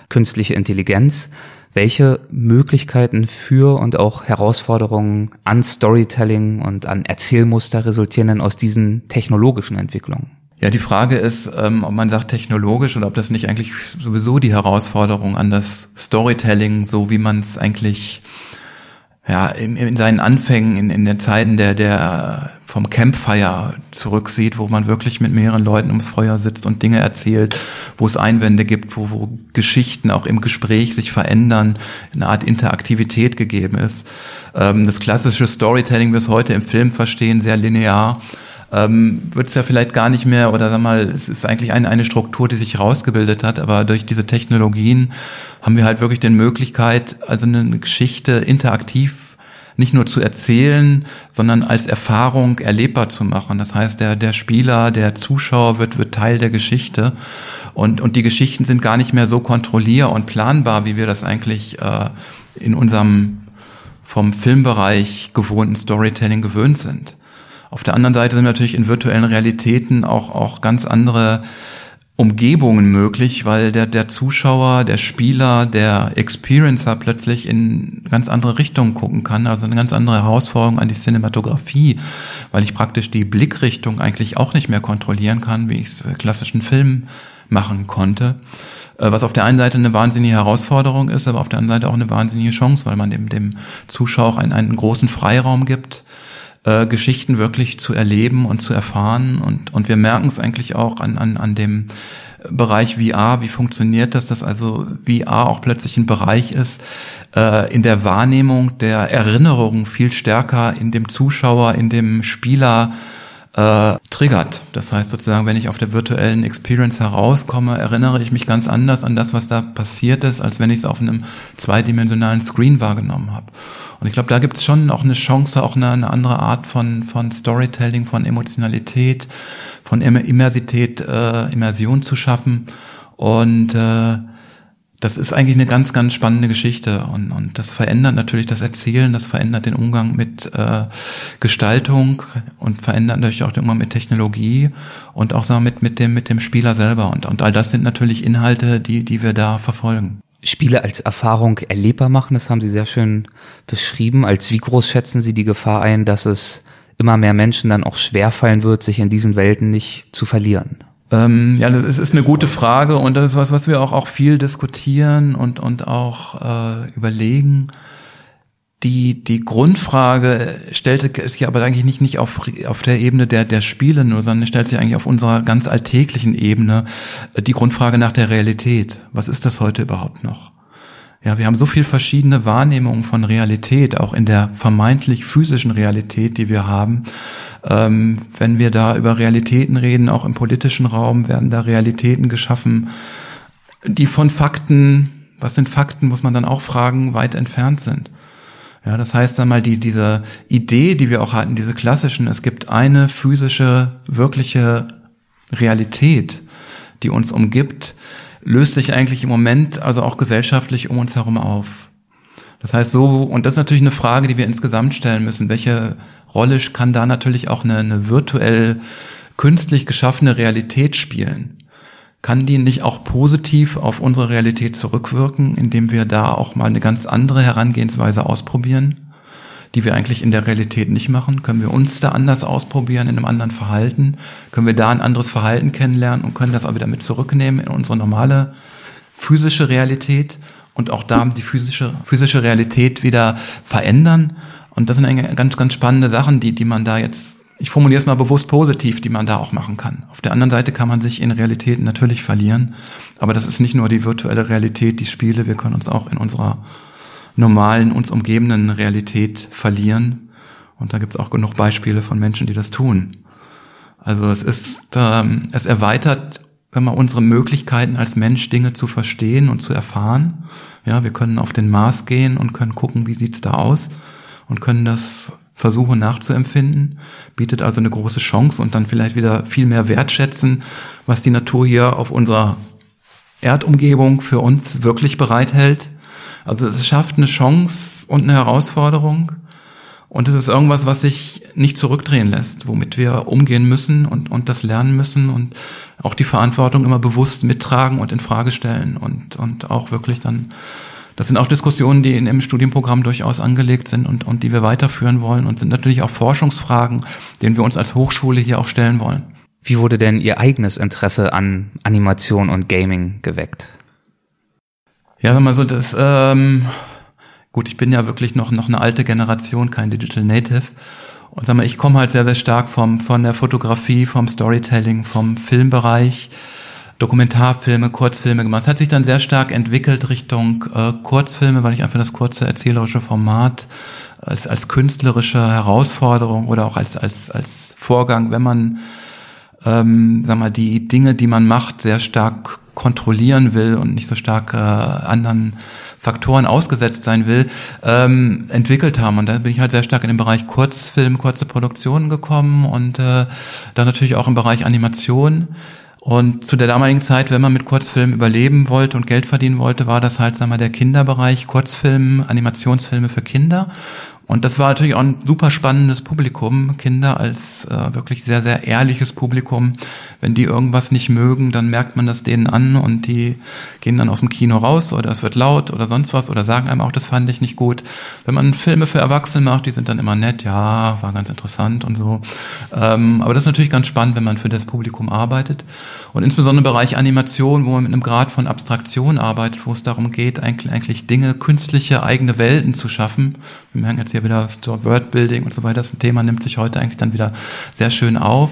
künstliche Intelligenz. Welche Möglichkeiten für und auch Herausforderungen an Storytelling und an Erzählmuster resultieren denn aus diesen technologischen Entwicklungen? Ja, die Frage ist, ähm, ob man sagt technologisch oder ob das nicht eigentlich sowieso die Herausforderung an das Storytelling, so wie man es eigentlich ja, in, in seinen Anfängen, in, in den Zeiten der, der vom Campfire zurücksieht, wo man wirklich mit mehreren Leuten ums Feuer sitzt und Dinge erzählt, wo es Einwände gibt, wo, wo Geschichten auch im Gespräch sich verändern, eine Art Interaktivität gegeben ist. Ähm, das klassische Storytelling, wir es heute im Film verstehen, sehr linear, ähm, wird es ja vielleicht gar nicht mehr, oder sag mal, es ist eigentlich eine, eine Struktur, die sich rausgebildet hat, aber durch diese Technologien haben wir halt wirklich die Möglichkeit, also eine Geschichte interaktiv nicht nur zu erzählen, sondern als Erfahrung erlebbar zu machen. Das heißt, der, der Spieler, der Zuschauer wird, wird Teil der Geschichte. Und, und die Geschichten sind gar nicht mehr so kontrollier- und planbar, wie wir das eigentlich äh, in unserem vom Filmbereich gewohnten Storytelling gewöhnt sind. Auf der anderen Seite sind natürlich in virtuellen Realitäten auch, auch ganz andere Umgebungen möglich, weil der, der Zuschauer, der Spieler, der Experiencer plötzlich in ganz andere Richtungen gucken kann, also eine ganz andere Herausforderung an die Cinematografie, weil ich praktisch die Blickrichtung eigentlich auch nicht mehr kontrollieren kann, wie ich es klassischen Film machen konnte. Äh, was auf der einen Seite eine wahnsinnige Herausforderung ist, aber auf der anderen Seite auch eine wahnsinnige Chance, weil man dem, dem Zuschauer einen, einen großen Freiraum gibt, äh, Geschichten wirklich zu erleben und zu erfahren. Und, und wir merken es eigentlich auch an, an, an dem Bereich VR, wie funktioniert das, dass also VR auch plötzlich ein Bereich ist, äh, in der Wahrnehmung der Erinnerung viel stärker in dem Zuschauer, in dem Spieler äh, triggert. Das heißt sozusagen, wenn ich auf der virtuellen Experience herauskomme, erinnere ich mich ganz anders an das, was da passiert ist, als wenn ich es auf einem zweidimensionalen Screen wahrgenommen habe. Und ich glaube, da gibt es schon auch eine Chance, auch eine, eine, andere Art von, von Storytelling, von Emotionalität, von Immersität, äh, Immersion zu schaffen. Und äh, das ist eigentlich eine ganz, ganz spannende Geschichte und, und das verändert natürlich das Erzählen, das verändert den Umgang mit äh, Gestaltung und verändert natürlich auch den Umgang mit Technologie und auch sagen, mit, mit, dem, mit dem Spieler selber. Und, und all das sind natürlich Inhalte, die, die wir da verfolgen. Spiele als Erfahrung erlebbar machen, das haben Sie sehr schön beschrieben. Als wie groß schätzen Sie die Gefahr ein, dass es immer mehr Menschen dann auch schwerfallen wird, sich in diesen Welten nicht zu verlieren? Ähm, ja, das ist, eine gute Frage und das ist was, was wir auch, auch viel diskutieren und, und auch äh, überlegen. Die, die Grundfrage stellte sich aber eigentlich nicht, nicht auf, auf der Ebene der, der Spiele nur, sondern stellt sich eigentlich auf unserer ganz alltäglichen Ebene äh, die Grundfrage nach der Realität. Was ist das heute überhaupt noch? Ja, wir haben so viel verschiedene Wahrnehmungen von Realität, auch in der vermeintlich physischen Realität, die wir haben. Ähm, wenn wir da über Realitäten reden, auch im politischen Raum werden da Realitäten geschaffen, die von Fakten, was sind Fakten, muss man dann auch fragen, weit entfernt sind. Ja, das heißt einmal die, diese Idee, die wir auch hatten, diese klassischen, es gibt eine physische, wirkliche Realität, die uns umgibt, löst sich eigentlich im Moment also auch gesellschaftlich um uns herum auf. Das heißt so, und das ist natürlich eine Frage, die wir insgesamt stellen müssen, welche Rolle kann da natürlich auch eine, eine virtuell künstlich geschaffene Realität spielen? Kann die nicht auch positiv auf unsere Realität zurückwirken, indem wir da auch mal eine ganz andere Herangehensweise ausprobieren? die wir eigentlich in der Realität nicht machen? Können wir uns da anders ausprobieren, in einem anderen Verhalten? Können wir da ein anderes Verhalten kennenlernen und können das auch wieder mit zurücknehmen in unsere normale physische Realität und auch da die physische, physische Realität wieder verändern? Und das sind ganz, ganz spannende Sachen, die, die man da jetzt ich formuliere es mal bewusst positiv, die man da auch machen kann. Auf der anderen Seite kann man sich in Realitäten natürlich verlieren, aber das ist nicht nur die virtuelle Realität, die Spiele, wir können uns auch in unserer normalen, uns umgebenden Realität verlieren. Und da gibt es auch genug Beispiele von Menschen, die das tun. Also es ist, ähm, es erweitert, wenn man unsere Möglichkeiten als Mensch Dinge zu verstehen und zu erfahren. Ja, wir können auf den Mars gehen und können gucken, wie sieht's da aus und können das versuchen nachzuempfinden, bietet also eine große Chance und dann vielleicht wieder viel mehr wertschätzen, was die Natur hier auf unserer Erdumgebung für uns wirklich bereithält also es schafft eine Chance und eine Herausforderung. Und es ist irgendwas, was sich nicht zurückdrehen lässt, womit wir umgehen müssen und, und das lernen müssen und auch die Verantwortung immer bewusst mittragen und in Frage stellen und, und auch wirklich dann, das sind auch Diskussionen, die in, im Studienprogramm durchaus angelegt sind und, und die wir weiterführen wollen und sind natürlich auch Forschungsfragen, denen wir uns als Hochschule hier auch stellen wollen. Wie wurde denn Ihr eigenes Interesse an Animation und Gaming geweckt? Ja, sag mal so, das, ähm, gut, ich bin ja wirklich noch, noch eine alte Generation, kein Digital Native. Und sag mal, ich komme halt sehr, sehr stark vom, von der Fotografie, vom Storytelling, vom Filmbereich, Dokumentarfilme, Kurzfilme gemacht. Es hat sich dann sehr stark entwickelt Richtung äh, Kurzfilme, weil ich einfach das kurze erzählerische Format als, als künstlerische Herausforderung oder auch als, als, als Vorgang, wenn man, ähm, sag mal, die Dinge, die man macht, sehr stark kontrollieren will und nicht so stark äh, anderen Faktoren ausgesetzt sein will, ähm, entwickelt haben. Und da bin ich halt sehr stark in den Bereich Kurzfilm, kurze Produktionen gekommen und äh, dann natürlich auch im Bereich Animation. Und zu der damaligen Zeit, wenn man mit Kurzfilmen überleben wollte und Geld verdienen wollte, war das halt, sagen wir mal, der Kinderbereich, Kurzfilm, Animationsfilme für Kinder. Und das war natürlich auch ein super spannendes Publikum, Kinder als äh, wirklich sehr, sehr ehrliches Publikum. Wenn die irgendwas nicht mögen, dann merkt man das denen an und die gehen dann aus dem Kino raus oder es wird laut oder sonst was oder sagen einem auch, das fand ich nicht gut. Wenn man Filme für Erwachsene macht, die sind dann immer nett, ja, war ganz interessant und so. Ähm, aber das ist natürlich ganz spannend, wenn man für das Publikum arbeitet. Und insbesondere im Bereich Animation, wo man mit einem Grad von Abstraktion arbeitet, wo es darum geht, eigentlich, eigentlich Dinge, künstliche eigene Welten zu schaffen. Wir merken jetzt hier wieder Wordbuilding und so weiter. Das Thema nimmt sich heute eigentlich dann wieder sehr schön auf.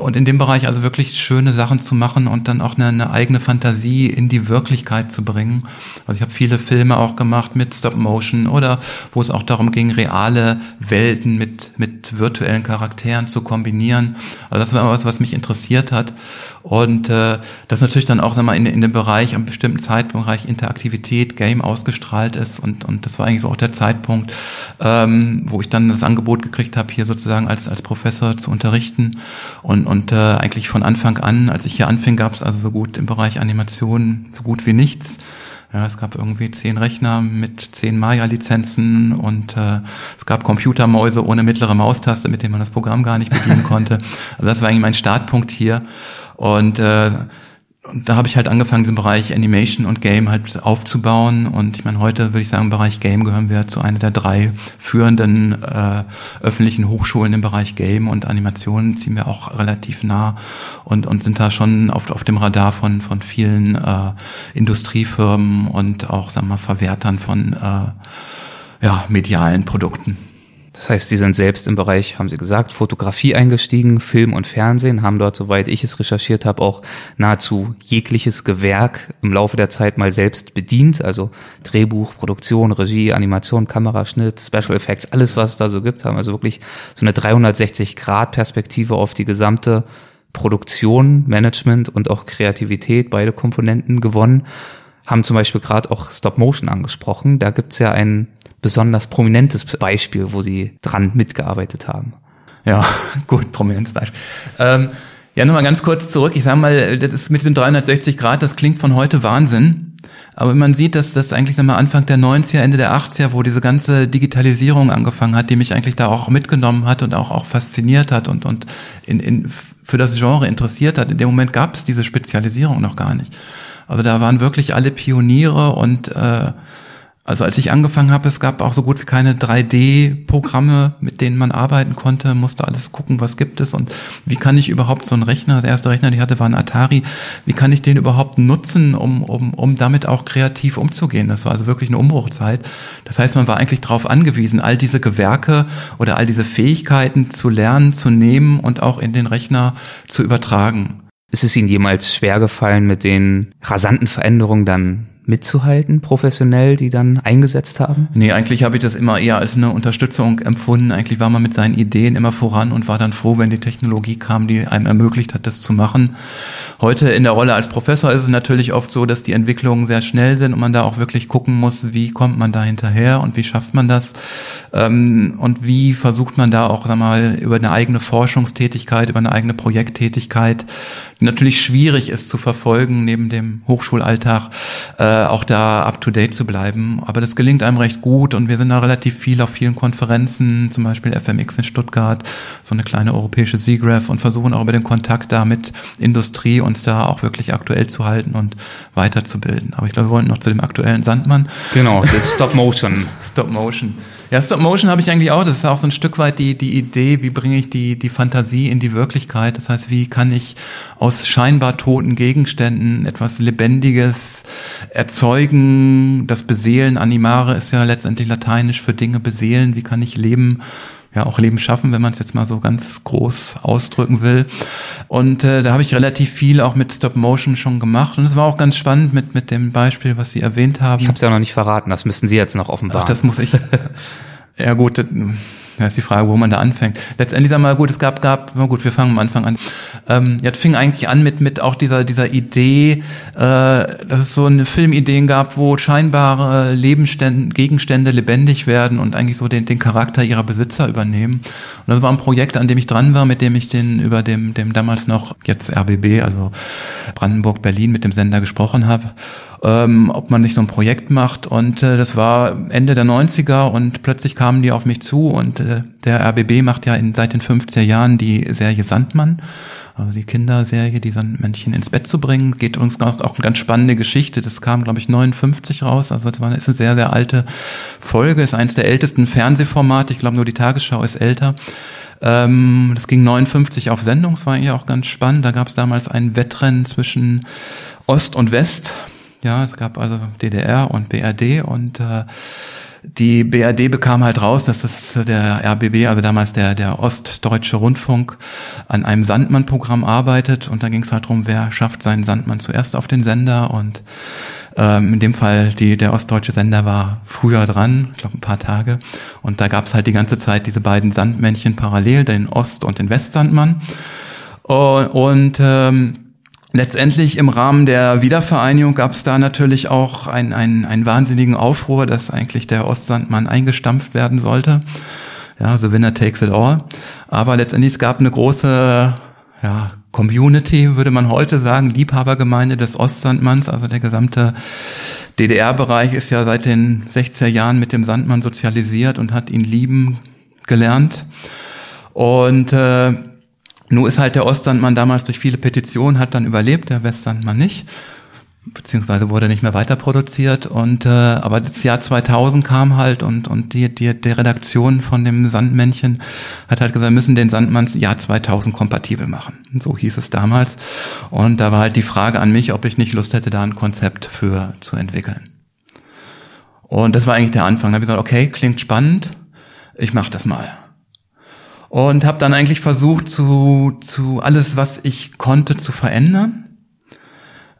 Und in dem Bereich also wirklich schöne Sachen zu machen und dann auch eine, eine eigene Fantasie in die Wirklichkeit zu bringen. Also ich habe viele Filme auch gemacht mit Stop Motion oder wo es auch darum ging, reale Welten mit, mit virtuellen Charakteren zu kombinieren. Also das war was, was mich interessiert hat. Und äh, das natürlich dann auch sag mal, in, in dem Bereich, am bestimmten Zeitpunkt, Bereich Interaktivität, Game ausgestrahlt ist. Und, und das war eigentlich so auch der Zeitpunkt, ähm, wo ich dann das Angebot gekriegt habe, hier sozusagen als, als Professor zu unterrichten. Und, und äh, eigentlich von Anfang an, als ich hier anfing, gab es also so gut im Bereich Animation so gut wie nichts. Ja, es gab irgendwie zehn Rechner mit zehn Maya-Lizenzen und äh, es gab Computermäuse ohne mittlere Maustaste, mit denen man das Programm gar nicht bedienen konnte. Also das war eigentlich mein Startpunkt hier. Und, äh, und da habe ich halt angefangen, diesen Bereich Animation und Game halt aufzubauen. Und ich meine, heute würde ich sagen, im Bereich Game gehören wir zu einer der drei führenden äh, öffentlichen Hochschulen im Bereich Game und Animation ziehen wir auch relativ nah und, und sind da schon auf, auf dem Radar von, von vielen äh, Industriefirmen und auch, sagen wir mal, Verwertern von äh, ja, medialen Produkten. Das heißt, Sie sind selbst im Bereich, haben Sie gesagt, Fotografie eingestiegen, Film und Fernsehen, haben dort, soweit ich es recherchiert habe, auch nahezu jegliches Gewerk im Laufe der Zeit mal selbst bedient. Also Drehbuch, Produktion, Regie, Animation, Kameraschnitt, Special Effects, alles, was es da so gibt, haben also wirklich so eine 360-Grad-Perspektive auf die gesamte Produktion, Management und auch Kreativität, beide Komponenten gewonnen. Haben zum Beispiel gerade auch Stop Motion angesprochen. Da gibt's ja einen besonders prominentes Beispiel, wo Sie dran mitgearbeitet haben? Ja, gut, prominentes Beispiel. Ähm, ja, nur mal ganz kurz zurück. Ich sage mal, das ist mit den 360 Grad, das klingt von heute Wahnsinn. Aber wenn man sieht, dass das eigentlich sagen wir, Anfang der 90er, Ende der 80er, wo diese ganze Digitalisierung angefangen hat, die mich eigentlich da auch mitgenommen hat und auch, auch fasziniert hat und, und in, in, für das Genre interessiert hat, in dem Moment gab es diese Spezialisierung noch gar nicht. Also da waren wirklich alle Pioniere und äh, also als ich angefangen habe, es gab auch so gut wie keine 3D-Programme, mit denen man arbeiten konnte, musste alles gucken, was gibt es und wie kann ich überhaupt so einen Rechner, der erste Rechner, den ich hatte, war ein Atari, wie kann ich den überhaupt nutzen, um, um, um damit auch kreativ umzugehen? Das war also wirklich eine Umbruchzeit. Das heißt, man war eigentlich darauf angewiesen, all diese Gewerke oder all diese Fähigkeiten zu lernen, zu nehmen und auch in den Rechner zu übertragen. Ist es Ihnen jemals schwer gefallen, mit den rasanten Veränderungen dann mitzuhalten, professionell, die dann eingesetzt haben? Nee, eigentlich habe ich das immer eher als eine Unterstützung empfunden. Eigentlich war man mit seinen Ideen immer voran und war dann froh, wenn die Technologie kam, die einem ermöglicht hat, das zu machen. Heute in der Rolle als Professor ist es natürlich oft so, dass die Entwicklungen sehr schnell sind und man da auch wirklich gucken muss, wie kommt man da hinterher und wie schafft man das ähm, und wie versucht man da auch sag mal, über eine eigene Forschungstätigkeit, über eine eigene Projekttätigkeit, die natürlich schwierig ist zu verfolgen neben dem Hochschulalltag, äh, auch da up-to-date zu bleiben. Aber das gelingt einem recht gut und wir sind da relativ viel auf vielen Konferenzen, zum Beispiel FMX in Stuttgart, so eine kleine europäische SIGGRAPH und versuchen auch über den Kontakt da mit Industrie uns da auch wirklich aktuell zu halten und weiterzubilden. Aber ich glaube, wir wollen noch zu dem aktuellen Sandmann. Genau, Stop Motion. Stop Motion. Ja, Stop Motion habe ich eigentlich auch. Das ist auch so ein Stück weit die, die Idee, wie bringe ich die, die Fantasie in die Wirklichkeit. Das heißt, wie kann ich aus scheinbar toten Gegenständen etwas Lebendiges erzeugen? Das Beseelen, Animare ist ja letztendlich lateinisch für Dinge beseelen. Wie kann ich Leben ja auch Leben schaffen, wenn man es jetzt mal so ganz groß ausdrücken will. Und äh, da habe ich relativ viel auch mit Stop Motion schon gemacht und es war auch ganz spannend mit mit dem Beispiel, was Sie erwähnt haben. Ich habe es ja noch nicht verraten, das müssten Sie jetzt noch offenbaren. Ach, das muss ich. ja gut, Ja, ist die Frage, wo man da anfängt. Letztendlich sagen wir, gut, es gab, gab, na gut, wir fangen am Anfang an. Ähm, ja, fing eigentlich an mit, mit auch dieser, dieser Idee, äh, dass es so eine Filmideen gab, wo scheinbare Lebensstände, Gegenstände lebendig werden und eigentlich so den, den Charakter ihrer Besitzer übernehmen. Und das war ein Projekt, an dem ich dran war, mit dem ich den über dem, dem damals noch jetzt RBB, also Brandenburg Berlin mit dem Sender gesprochen habe ähm, ob man nicht so ein Projekt macht. Und äh, das war Ende der 90er und plötzlich kamen die auf mich zu und äh, der RBB macht ja in, seit den 50er Jahren die Serie Sandmann. Also die Kinderserie, die Sandmännchen ins Bett zu bringen, geht uns auch eine ganz spannende Geschichte. Das kam, glaube ich, 59 raus. Also das war, ist eine sehr, sehr alte Folge. Ist eines der ältesten Fernsehformate. Ich glaube, nur die Tagesschau ist älter. Ähm, das ging 59 auf Sendung. Das war eigentlich auch ganz spannend. Da gab es damals ein Wettrennen zwischen Ost und West. Ja, es gab also DDR und BRD und äh, die BRD bekam halt raus, dass das der RBB, also damals der, der Ostdeutsche Rundfunk, an einem Sandmann-Programm arbeitet. Und da ging es halt darum, wer schafft seinen Sandmann zuerst auf den Sender. Und ähm, in dem Fall, die, der ostdeutsche Sender war früher dran, ich glaube ein paar Tage. Und da gab es halt die ganze Zeit diese beiden Sandmännchen parallel, den Ost- und den Westsandmann. Und, und ähm, Letztendlich im Rahmen der Wiedervereinigung gab es da natürlich auch einen, einen, einen wahnsinnigen Aufruhr, dass eigentlich der Ostsandmann eingestampft werden sollte. Ja, the winner takes it all. Aber letztendlich es gab eine große ja, Community, würde man heute sagen, Liebhabergemeinde des Ostsandmanns, also der gesamte DDR-Bereich ist ja seit den 60er Jahren mit dem Sandmann sozialisiert und hat ihn lieben gelernt. Und äh, nur ist halt der Ostsandmann damals durch viele Petitionen hat dann überlebt, der Westsandmann nicht, beziehungsweise wurde nicht mehr weiter produziert. Und äh, aber das Jahr 2000 kam halt und und die die die Redaktion von dem Sandmännchen hat halt gesagt, wir müssen den Sandmanns Jahr 2000 kompatibel machen. So hieß es damals. Und da war halt die Frage an mich, ob ich nicht Lust hätte, da ein Konzept für zu entwickeln. Und das war eigentlich der Anfang. Da habe ich gesagt, okay, klingt spannend, ich mache das mal und habe dann eigentlich versucht, zu, zu alles, was ich konnte, zu verändern.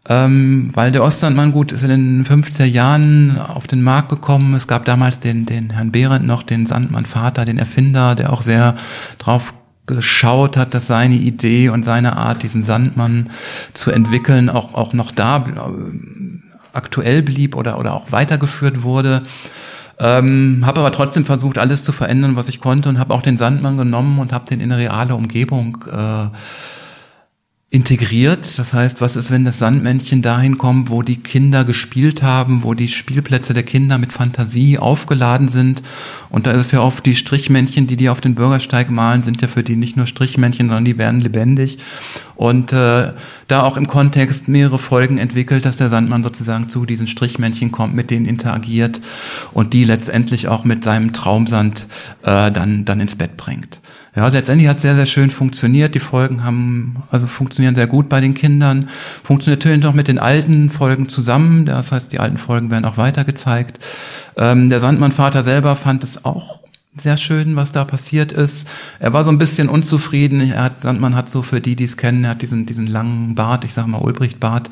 Ähm, weil der Ostlandmann gut ist in den 50er Jahren auf den Markt gekommen. Es gab damals den, den Herrn Behrendt noch, den Sandmann-Vater, den Erfinder, der auch sehr drauf geschaut hat, dass seine Idee und seine Art, diesen Sandmann zu entwickeln, auch, auch noch da äh, aktuell blieb oder, oder auch weitergeführt wurde. Ähm, habe aber trotzdem versucht, alles zu verändern, was ich konnte und habe auch den Sandmann genommen und habe den in eine reale Umgebung äh, integriert. Das heißt, was ist, wenn das Sandmännchen dahin kommt, wo die Kinder gespielt haben, wo die Spielplätze der Kinder mit Fantasie aufgeladen sind? Und da ist es ja oft die Strichmännchen, die die auf den Bürgersteig malen, sind ja für die nicht nur Strichmännchen, sondern die werden lebendig. Und äh, da auch im Kontext mehrere Folgen entwickelt, dass der Sandmann sozusagen zu diesen Strichmännchen kommt, mit denen interagiert und die letztendlich auch mit seinem Traumsand äh, dann, dann ins Bett bringt. Ja, letztendlich hat es sehr, sehr schön funktioniert. Die Folgen haben, also funktionieren sehr gut bei den Kindern. Funktioniert natürlich noch mit den alten Folgen zusammen. Das heißt, die alten Folgen werden auch weiter gezeigt. Ähm, der Sandmann-Vater selber fand es auch sehr schön, was da passiert ist. Er war so ein bisschen unzufrieden. Er hat, Sandmann hat so für die, die es kennen, er hat diesen, diesen langen Bart, ich sag mal Ulbricht-Bart,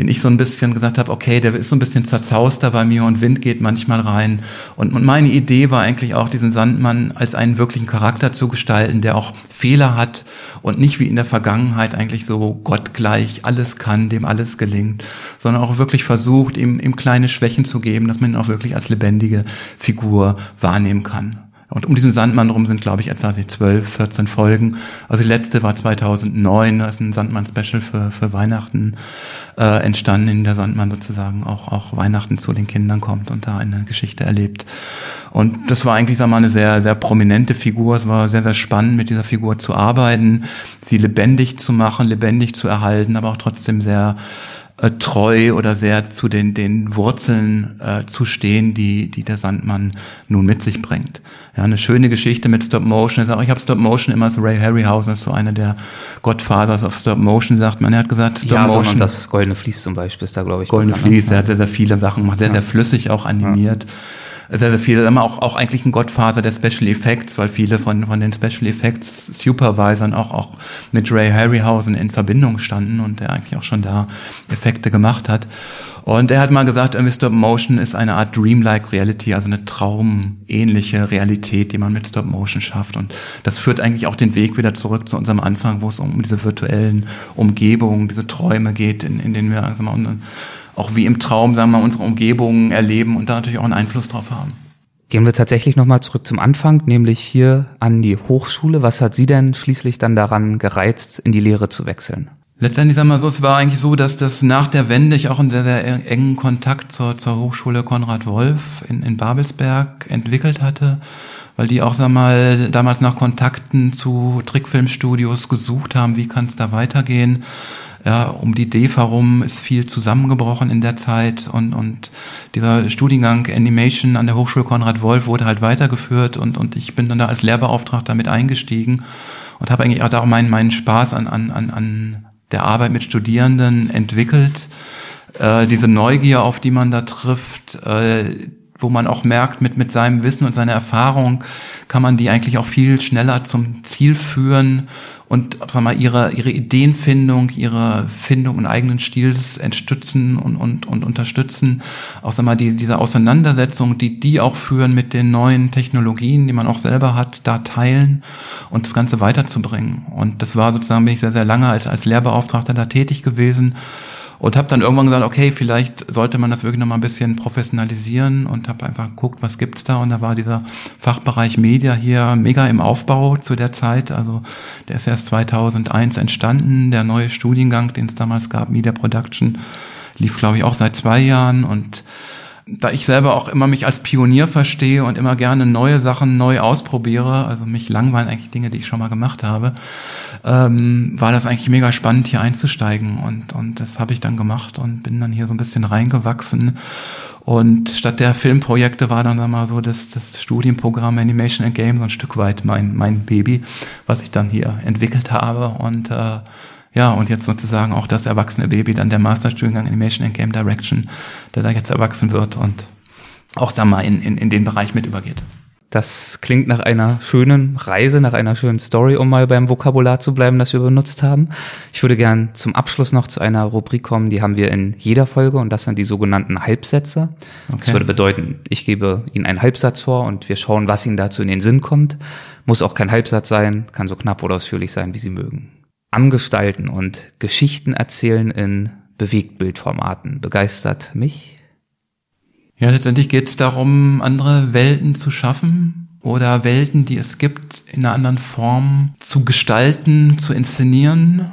den ich so ein bisschen gesagt habe, okay, der ist so ein bisschen zerzauster bei mir und Wind geht manchmal rein. Und, und meine Idee war eigentlich auch, diesen Sandmann als einen wirklichen Charakter zu gestalten, der auch Fehler hat und nicht wie in der Vergangenheit eigentlich so gottgleich alles kann, dem alles gelingt, sondern auch wirklich versucht, ihm, ihm kleine Schwächen zu geben, dass man ihn auch wirklich als lebendige Figur wahrnehmen kann. Und um diesen Sandmann rum sind, glaube ich, etwa 12, 14 Folgen. Also die letzte war 2009, da ist ein Sandmann-Special für, für Weihnachten äh, entstanden, in der Sandmann sozusagen auch, auch Weihnachten zu den Kindern kommt und da eine Geschichte erlebt. Und das war eigentlich, sag mal, eine sehr, sehr prominente Figur. Es war sehr, sehr spannend, mit dieser Figur zu arbeiten, sie lebendig zu machen, lebendig zu erhalten, aber auch trotzdem sehr äh, treu oder sehr zu den, den Wurzeln äh, zu stehen, die, die der Sandmann nun mit sich bringt. Ja, eine schöne Geschichte mit Stop Motion. Ich habe Stop Motion immer so Ray Harryhausen ist so einer der Godfathers of Stop Motion, sagt man. Er hat gesagt, Stop ja, Motion. und das ist Goldene Fließ zum Beispiel ist da, glaube ich. Goldene Fließ, er hat sehr, sehr viele Sachen gemacht, sehr, ja. sehr flüssig auch animiert. Ja sehr, sehr viel, immer auch, auch eigentlich ein Gottvater der Special Effects, weil viele von, von den Special Effects Supervisern auch, auch mit Ray Harryhausen in Verbindung standen und der eigentlich auch schon da Effekte gemacht hat. Und er hat mal gesagt, irgendwie Stop Motion ist eine Art dreamlike Reality, also eine traumähnliche Realität, die man mit Stop Motion schafft. Und das führt eigentlich auch den Weg wieder zurück zu unserem Anfang, wo es um diese virtuellen Umgebungen, diese Träume geht, in, in denen wir also mal, auch wie im Traum, sagen wir mal, unsere Umgebungen erleben und da natürlich auch einen Einfluss drauf haben. Gehen wir tatsächlich nochmal zurück zum Anfang, nämlich hier an die Hochschule. Was hat Sie denn schließlich dann daran gereizt, in die Lehre zu wechseln? Letztendlich sagen wir so, es war eigentlich so, dass das nach der Wende ich auch einen sehr, sehr engen Kontakt zur, zur Hochschule Konrad Wolf in, in Babelsberg entwickelt hatte, weil die auch, sag mal, damals nach Kontakten zu Trickfilmstudios gesucht haben, wie kann es da weitergehen. Ja, um die DEFA rum ist viel zusammengebrochen in der Zeit und, und dieser Studiengang Animation an der Hochschule Konrad Wolf wurde halt weitergeführt und, und ich bin dann da als Lehrbeauftragter mit eingestiegen und habe eigentlich auch da auch meinen, meinen Spaß an, an, an, an der Arbeit mit Studierenden entwickelt. Äh, diese Neugier, auf die man da trifft, äh, wo man auch merkt, mit, mit seinem Wissen und seiner Erfahrung kann man die eigentlich auch viel schneller zum Ziel führen und sag mal, ihre, ihre Ideenfindung, ihre Findung und eigenen Stils entstützen und, und, und unterstützen. Auch sag mal, die, diese Auseinandersetzung, die die auch führen mit den neuen Technologien, die man auch selber hat, da teilen und das Ganze weiterzubringen. Und das war sozusagen, bin ich sehr, sehr lange als, als Lehrbeauftragter da tätig gewesen und habe dann irgendwann gesagt, okay, vielleicht sollte man das wirklich noch mal ein bisschen professionalisieren und habe einfach geguckt, was gibt's da. Und da war dieser Fachbereich Media hier mega im Aufbau zu der Zeit, also der ist erst 2001 entstanden, der neue Studiengang, den es damals gab, Media Production, lief glaube ich auch seit zwei Jahren. Und da ich selber auch immer mich als Pionier verstehe und immer gerne neue Sachen neu ausprobiere, also mich langweilen eigentlich Dinge, die ich schon mal gemacht habe, ähm, war das eigentlich mega spannend, hier einzusteigen. Und, und das habe ich dann gemacht und bin dann hier so ein bisschen reingewachsen. Und statt der Filmprojekte war dann mal so das, das Studienprogramm Animation and Game so ein Stück weit mein, mein Baby, was ich dann hier entwickelt habe. Und äh, ja, und jetzt sozusagen auch das erwachsene Baby, dann der Masterstudiengang Animation and Game Direction, der da jetzt erwachsen wird und auch, sag mal, in, in, in den Bereich mit übergeht. Das klingt nach einer schönen Reise, nach einer schönen Story, um mal beim Vokabular zu bleiben, das wir benutzt haben. Ich würde gern zum Abschluss noch zu einer Rubrik kommen, die haben wir in jeder Folge und das sind die sogenannten Halbsätze. Okay. Das würde bedeuten, ich gebe Ihnen einen Halbsatz vor und wir schauen, was Ihnen dazu in den Sinn kommt. Muss auch kein Halbsatz sein, kann so knapp oder ausführlich sein, wie Sie mögen angestalten und Geschichten erzählen in Bewegtbildformaten begeistert mich. Ja, letztendlich geht es darum, andere Welten zu schaffen oder Welten, die es gibt, in einer anderen Form zu gestalten, zu inszenieren,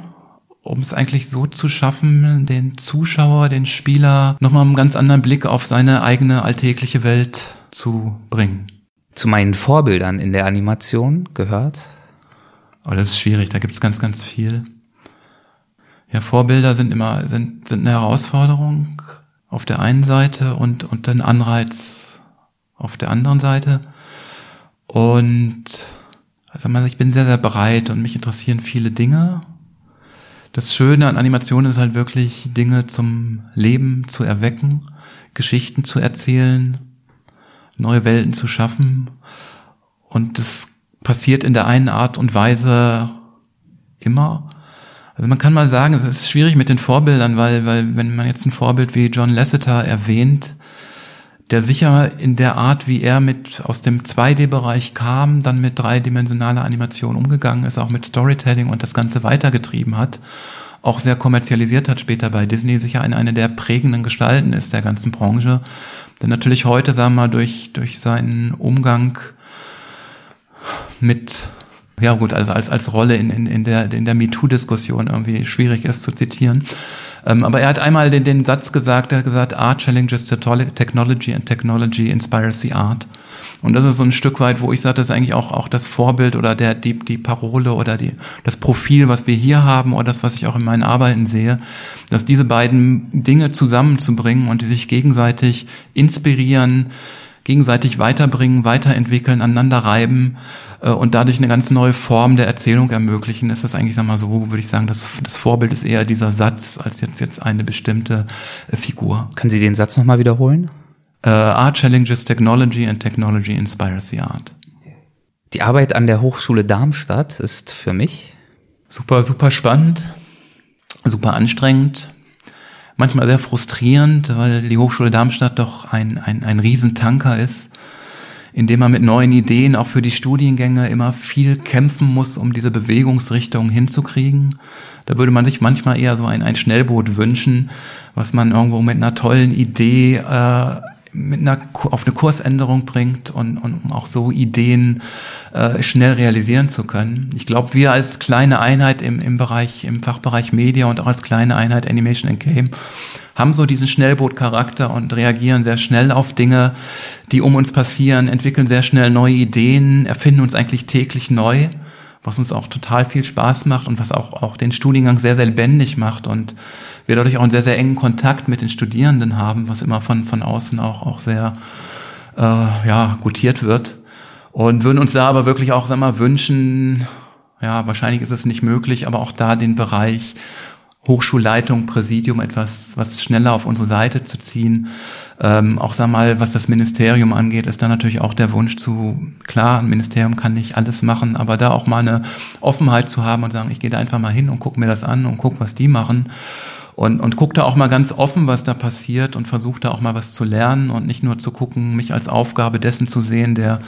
um es eigentlich so zu schaffen, den Zuschauer, den Spieler nochmal einen ganz anderen Blick auf seine eigene alltägliche Welt zu bringen. Zu meinen Vorbildern in der Animation gehört aber das ist schwierig, da gibt es ganz, ganz viel. Ja, Vorbilder sind immer, sind, sind eine Herausforderung auf der einen Seite und, und ein Anreiz auf der anderen Seite. Und also ich bin sehr, sehr bereit und mich interessieren viele Dinge. Das Schöne an Animationen ist halt wirklich, Dinge zum Leben zu erwecken, Geschichten zu erzählen, neue Welten zu schaffen. Und das passiert in der einen Art und Weise immer. Also man kann mal sagen, es ist schwierig mit den Vorbildern, weil, weil wenn man jetzt ein Vorbild wie John Lasseter erwähnt, der sicher in der Art, wie er mit aus dem 2D-Bereich kam, dann mit dreidimensionaler Animation umgegangen ist, auch mit Storytelling und das Ganze weitergetrieben hat, auch sehr kommerzialisiert hat später bei Disney, sicher eine, eine der prägenden Gestalten ist der ganzen Branche. Denn natürlich heute, sagen wir mal, durch, durch seinen Umgang mit ja gut, also als, als Rolle in, in, in der, in der MeToo-Diskussion irgendwie schwierig ist zu zitieren. Ähm, aber er hat einmal den, den Satz gesagt, er hat gesagt, Art challenges technology and technology inspires the art. Und das ist so ein Stück weit, wo ich sage, das ist eigentlich auch, auch das Vorbild oder der, die, die Parole oder die, das Profil, was wir hier haben oder das, was ich auch in meinen Arbeiten sehe, dass diese beiden Dinge zusammenzubringen und die sich gegenseitig inspirieren, gegenseitig weiterbringen, weiterentwickeln, aneinander reiben äh, und dadurch eine ganz neue Form der Erzählung ermöglichen, ist das eigentlich, sag mal so, würde ich sagen, das, das Vorbild ist eher dieser Satz als jetzt, jetzt eine bestimmte äh, Figur. Können Sie den Satz nochmal wiederholen? Uh, art challenges technology and technology inspires the art. Die Arbeit an der Hochschule Darmstadt ist für mich super, super spannend, super anstrengend. manchmal sehr frustrierend, weil die Hochschule Darmstadt doch ein, ein, ein Riesentanker ist, in dem man mit neuen Ideen auch für die Studiengänge immer viel kämpfen muss, um diese Bewegungsrichtung hinzukriegen. Da würde man sich manchmal eher so ein, ein Schnellboot wünschen, was man irgendwo mit einer tollen Idee äh, mit einer, auf eine Kursänderung bringt und, und um auch so Ideen äh, schnell realisieren zu können. Ich glaube, wir als kleine Einheit im, im Bereich, im Fachbereich Media und auch als kleine Einheit Animation and Game haben so diesen Schnellbootcharakter und reagieren sehr schnell auf Dinge, die um uns passieren, entwickeln sehr schnell neue Ideen, erfinden uns eigentlich täglich neu, was uns auch total viel Spaß macht und was auch, auch den Studiengang sehr, sehr lebendig macht und wir dadurch auch einen sehr, sehr engen Kontakt mit den Studierenden haben, was immer von, von außen auch, auch sehr äh, ja, gutiert wird. Und würden uns da aber wirklich auch sag mal, wünschen, ja, wahrscheinlich ist es nicht möglich, aber auch da den Bereich Hochschulleitung, Präsidium etwas was schneller auf unsere Seite zu ziehen. Ähm, auch sag mal, was das Ministerium angeht, ist da natürlich auch der Wunsch zu, klar, ein Ministerium kann nicht alles machen, aber da auch mal eine Offenheit zu haben und sagen, ich gehe da einfach mal hin und gucke mir das an und guck, was die machen und, und guck da auch mal ganz offen, was da passiert und versuche da auch mal was zu lernen und nicht nur zu gucken, mich als Aufgabe dessen zu sehen, der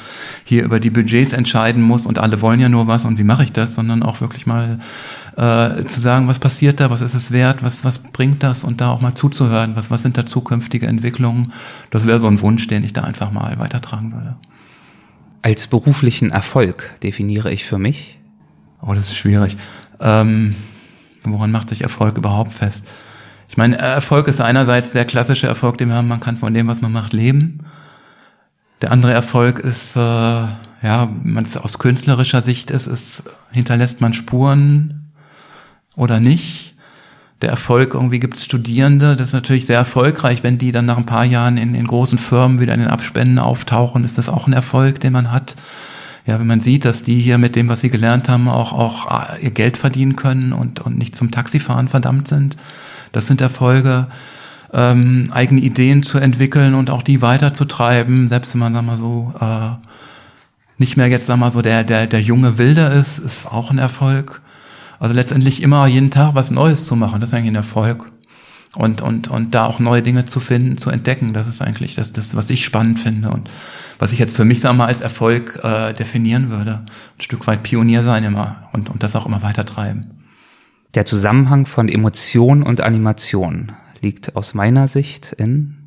hier über die Budgets entscheiden muss und alle wollen ja nur was und wie mache ich das, sondern auch wirklich mal äh, zu sagen, was passiert da, was ist es wert, was, was bringt das und da auch mal zuzuhören, was, was sind da zukünftige Entwicklungen. Das wäre so ein Wunsch, den ich da einfach mal weitertragen würde. Als beruflichen Erfolg definiere ich für mich? Oh, das ist schwierig. Ähm, Woran macht sich Erfolg überhaupt fest? Ich meine, Erfolg ist einerseits der klassische Erfolg, den wir haben, man kann von dem, was man macht, leben. Der andere Erfolg ist, äh, ja, man es aus künstlerischer Sicht ist, ist, hinterlässt man Spuren oder nicht. Der Erfolg, irgendwie gibt es Studierende, das ist natürlich sehr erfolgreich, wenn die dann nach ein paar Jahren in, in großen Firmen wieder in den Abspänen auftauchen, ist das auch ein Erfolg, den man hat ja, wenn man sieht, dass die hier mit dem, was sie gelernt haben, auch, auch äh, ihr Geld verdienen können und, und nicht zum Taxifahren verdammt sind, das sind Erfolge, ähm, eigene Ideen zu entwickeln und auch die weiterzutreiben, selbst wenn man, sag mal so, äh, nicht mehr jetzt, sag mal so, der, der, der junge Wilder ist, ist auch ein Erfolg. Also letztendlich immer jeden Tag was Neues zu machen, das ist eigentlich ein Erfolg und, und, und da auch neue Dinge zu finden, zu entdecken. Das ist eigentlich das, das was ich spannend finde und was ich jetzt für mich, sag mal, als Erfolg äh, definieren würde. Ein Stück weit Pionier sein immer und, und das auch immer weiter treiben. Der Zusammenhang von Emotion und Animation liegt aus meiner Sicht in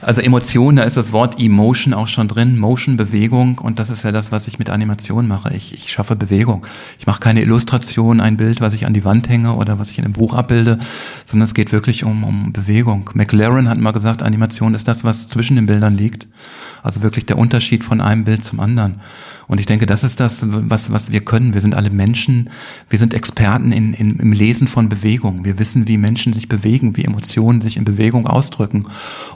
also Emotion, da ist das Wort Emotion auch schon drin, Motion, Bewegung und das ist ja das, was ich mit Animation mache. Ich, ich schaffe Bewegung. Ich mache keine Illustration, ein Bild, was ich an die Wand hänge oder was ich in einem Buch abbilde, sondern es geht wirklich um, um Bewegung. McLaren hat mal gesagt, Animation ist das, was zwischen den Bildern liegt. Also wirklich der Unterschied von einem Bild zum anderen. Und ich denke, das ist das, was, was wir können. Wir sind alle Menschen. Wir sind Experten in, in, im Lesen von Bewegung. Wir wissen, wie Menschen sich bewegen, wie Emotionen sich in Bewegung ausdrücken.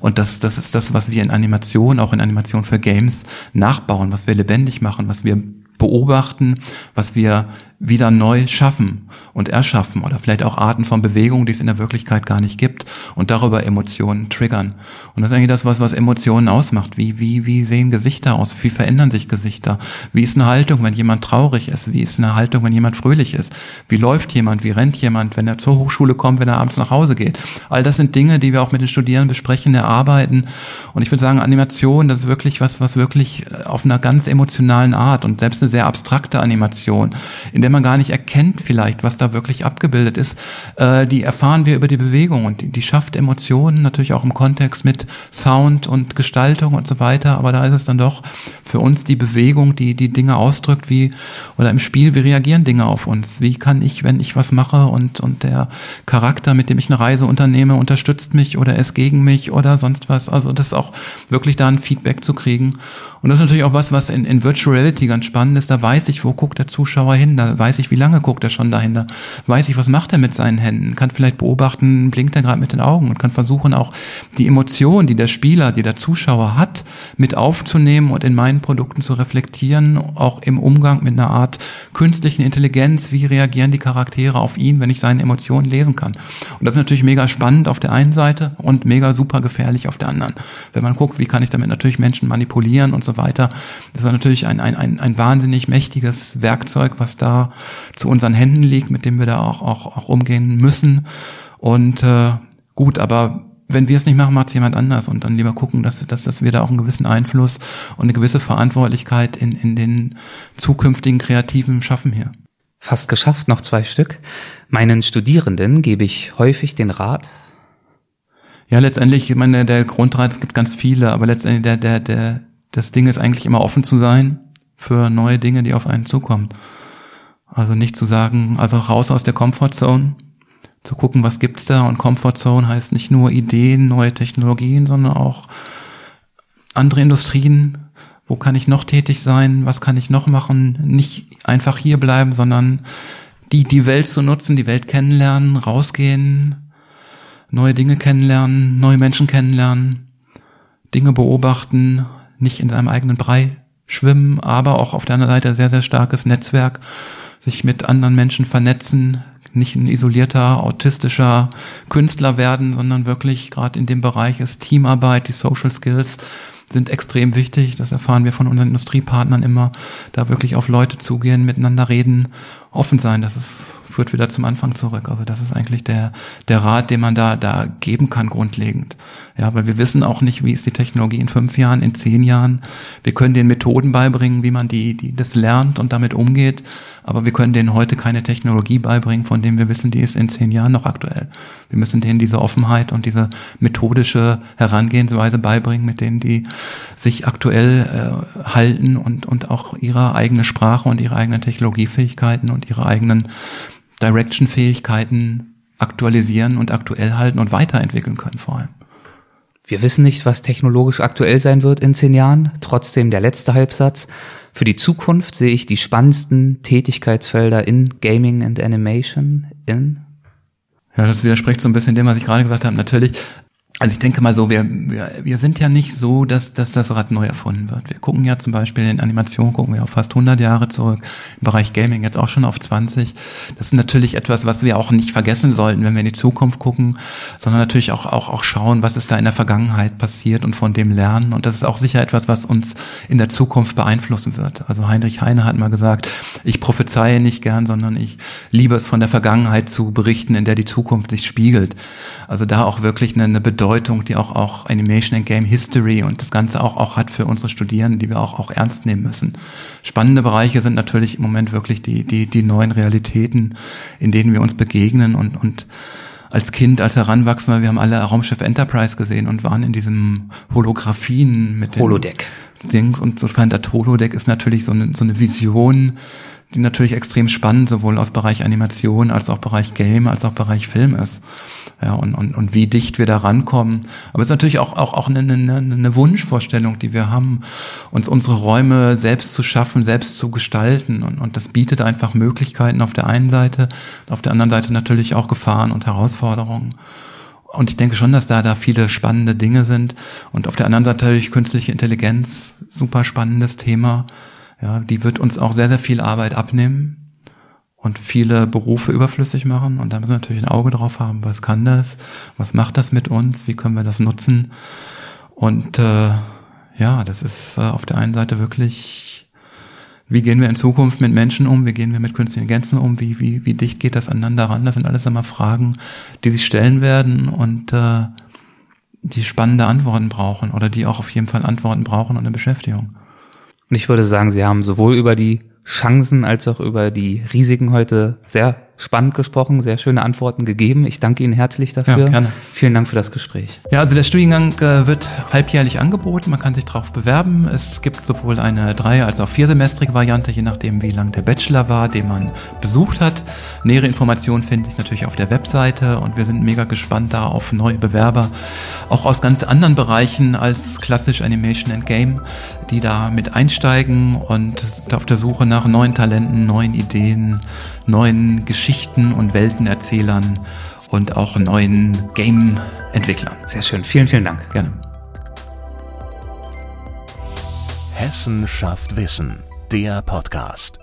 Und das, das ist das, was wir in Animation, auch in Animation für Games nachbauen, was wir lebendig machen, was wir beobachten, was wir wieder neu schaffen und erschaffen oder vielleicht auch Arten von Bewegung, die es in der Wirklichkeit gar nicht gibt und darüber Emotionen triggern. Und das ist eigentlich das, was, was Emotionen ausmacht. Wie, wie, wie sehen Gesichter aus? Wie verändern sich Gesichter? Wie ist eine Haltung, wenn jemand traurig ist? Wie ist eine Haltung, wenn jemand fröhlich ist? Wie läuft jemand? Wie rennt jemand, wenn er zur Hochschule kommt, wenn er abends nach Hause geht? All das sind Dinge, die wir auch mit den Studierenden besprechen, erarbeiten. Und ich würde sagen, Animation, das ist wirklich was, was wirklich auf einer ganz emotionalen Art und selbst eine sehr abstrakte Animation, in der man gar nicht erkennt vielleicht, was da wirklich abgebildet ist, äh, die erfahren wir über die Bewegung und die, die schafft Emotionen, natürlich auch im Kontext mit Sound und Gestaltung und so weiter, aber da ist es dann doch für uns die Bewegung, die die Dinge ausdrückt, wie, oder im Spiel, wie reagieren Dinge auf uns? Wie kann ich, wenn ich was mache und, und der Charakter, mit dem ich eine Reise unternehme, unterstützt mich oder ist gegen mich oder sonst was? Also das ist auch wirklich da ein Feedback zu kriegen. Und das ist natürlich auch was, was in, in Virtual Reality ganz spannend ist. Da weiß ich, wo guckt der Zuschauer hin. Da weiß ich, wie lange guckt er schon dahinter. Weiß ich, was macht er mit seinen Händen. Kann vielleicht beobachten, blinkt er gerade mit den Augen und kann versuchen auch die Emotionen, die der Spieler, die der Zuschauer hat, mit aufzunehmen und in meinen Produkten zu reflektieren. Auch im Umgang mit einer Art künstlichen Intelligenz. Wie reagieren die Charaktere auf ihn, wenn ich seine Emotionen lesen kann? Und das ist natürlich mega spannend auf der einen Seite und mega super gefährlich auf der anderen. Wenn man guckt, wie kann ich damit natürlich Menschen manipulieren und so weiter. Das ist natürlich ein, ein, ein, ein wahnsinnig mächtiges Werkzeug, was da zu unseren Händen liegt, mit dem wir da auch, auch, auch umgehen müssen. Und äh, gut, aber wenn wir es nicht machen, macht es jemand anders und dann lieber gucken, dass, dass, dass wir da auch einen gewissen Einfluss und eine gewisse Verantwortlichkeit in, in den zukünftigen Kreativen schaffen hier. Fast geschafft, noch zwei Stück. Meinen Studierenden gebe ich häufig den Rat. Ja, letztendlich, ich meine, der Grundrat, es gibt ganz viele, aber letztendlich der, der, der, das Ding ist eigentlich immer offen zu sein für neue Dinge, die auf einen zukommen. Also nicht zu sagen, also raus aus der Comfortzone, zu gucken, was gibt's da. Und Comfortzone heißt nicht nur Ideen, neue Technologien, sondern auch andere Industrien, wo kann ich noch tätig sein, was kann ich noch machen, nicht einfach hier bleiben, sondern die, die Welt zu nutzen, die Welt kennenlernen, rausgehen, neue Dinge kennenlernen, neue Menschen kennenlernen, Dinge beobachten, nicht in seinem eigenen Brei schwimmen, aber auch auf der anderen Seite sehr, sehr starkes Netzwerk, sich mit anderen Menschen vernetzen, nicht ein isolierter, autistischer Künstler werden, sondern wirklich gerade in dem Bereich ist Teamarbeit, die Social Skills sind extrem wichtig. Das erfahren wir von unseren Industriepartnern immer. Da wirklich auf Leute zugehen, miteinander reden, offen sein. Das ist, führt wieder zum Anfang zurück. Also das ist eigentlich der, der Rat, den man da, da geben kann, grundlegend. Ja, weil wir wissen auch nicht, wie ist die Technologie in fünf Jahren, in zehn Jahren. Wir können den Methoden beibringen, wie man die, die das lernt und damit umgeht. Aber wir können denen heute keine Technologie beibringen, von dem wir wissen, die ist in zehn Jahren noch aktuell. Wir müssen denen diese Offenheit und diese methodische Herangehensweise beibringen, mit denen die sich aktuell äh, halten und, und auch ihre eigene Sprache und ihre eigenen Technologiefähigkeiten und ihre eigenen Direction-Fähigkeiten aktualisieren und aktuell halten und weiterentwickeln können vor allem. Wir wissen nicht, was technologisch aktuell sein wird in zehn Jahren. Trotzdem der letzte Halbsatz. Für die Zukunft sehe ich die spannendsten Tätigkeitsfelder in Gaming and Animation in ja, das widerspricht so ein bisschen dem, was ich gerade gesagt habe. Natürlich also ich denke mal so, wir, wir, wir sind ja nicht so, dass, dass das Rad neu erfunden wird. Wir gucken ja zum Beispiel in Animation, gucken wir auf fast 100 Jahre zurück, im Bereich Gaming jetzt auch schon auf 20. Das ist natürlich etwas, was wir auch nicht vergessen sollten, wenn wir in die Zukunft gucken, sondern natürlich auch, auch, auch schauen, was ist da in der Vergangenheit passiert und von dem lernen. Und das ist auch sicher etwas, was uns in der Zukunft beeinflussen wird. Also Heinrich Heine hat mal gesagt, ich prophezeie nicht gern, sondern ich liebe es von der Vergangenheit zu berichten, in der die Zukunft sich spiegelt. Also da auch wirklich eine, eine Bedeutung die auch, auch Animation and Game History und das Ganze auch, auch hat für unsere Studierenden, die wir auch, auch ernst nehmen müssen. Spannende Bereiche sind natürlich im Moment wirklich die, die, die neuen Realitäten, in denen wir uns begegnen und, und als Kind, als Heranwachsender, wir haben alle Raumschiff Enterprise gesehen und waren in diesem Holographien mit Holodeck. Dings und sofern das Holodeck ist natürlich so eine, so eine Vision, die natürlich extrem spannend sowohl aus Bereich Animation als auch Bereich Game als auch Bereich Film ist ja, und, und, und wie dicht wir da rankommen. Aber es ist natürlich auch, auch, auch eine, eine, eine Wunschvorstellung, die wir haben, uns unsere Räume selbst zu schaffen, selbst zu gestalten. Und, und das bietet einfach Möglichkeiten auf der einen Seite, auf der anderen Seite natürlich auch Gefahren und Herausforderungen. Und ich denke schon, dass da, da viele spannende Dinge sind. Und auf der anderen Seite natürlich künstliche Intelligenz, super spannendes Thema. Ja, die wird uns auch sehr, sehr viel Arbeit abnehmen und viele Berufe überflüssig machen. Und da müssen wir natürlich ein Auge drauf haben, was kann das, was macht das mit uns, wie können wir das nutzen. Und äh, ja, das ist äh, auf der einen Seite wirklich, wie gehen wir in Zukunft mit Menschen um, wie gehen wir mit künstlichen Intelligenzen um, wie, wie, wie dicht geht das aneinander ran. Das sind alles immer Fragen, die sich stellen werden und äh, die spannende Antworten brauchen oder die auch auf jeden Fall Antworten brauchen und eine Beschäftigung. Und ich würde sagen, Sie haben sowohl über die Chancen als auch über die Risiken heute sehr spannend gesprochen, sehr schöne Antworten gegeben. Ich danke Ihnen herzlich dafür. Ja, gerne. Vielen Dank für das Gespräch. Ja, also der Studiengang äh, wird halbjährlich angeboten. Man kann sich darauf bewerben. Es gibt sowohl eine drei- als auch viersemestrige Variante, je nachdem, wie lang der Bachelor war, den man besucht hat. Nähere Informationen finden sich natürlich auf der Webseite und wir sind mega gespannt da auf neue Bewerber, auch aus ganz anderen Bereichen als klassisch Animation and Game, die da mit einsteigen und auf der Suche nach neuen Talenten, neuen Ideen, neuen Geschichten und Weltenerzählern und auch neuen Game-Entwicklern. Sehr schön. Vielen, vielen Dank. Gerne. Hessen schafft Wissen, der Podcast.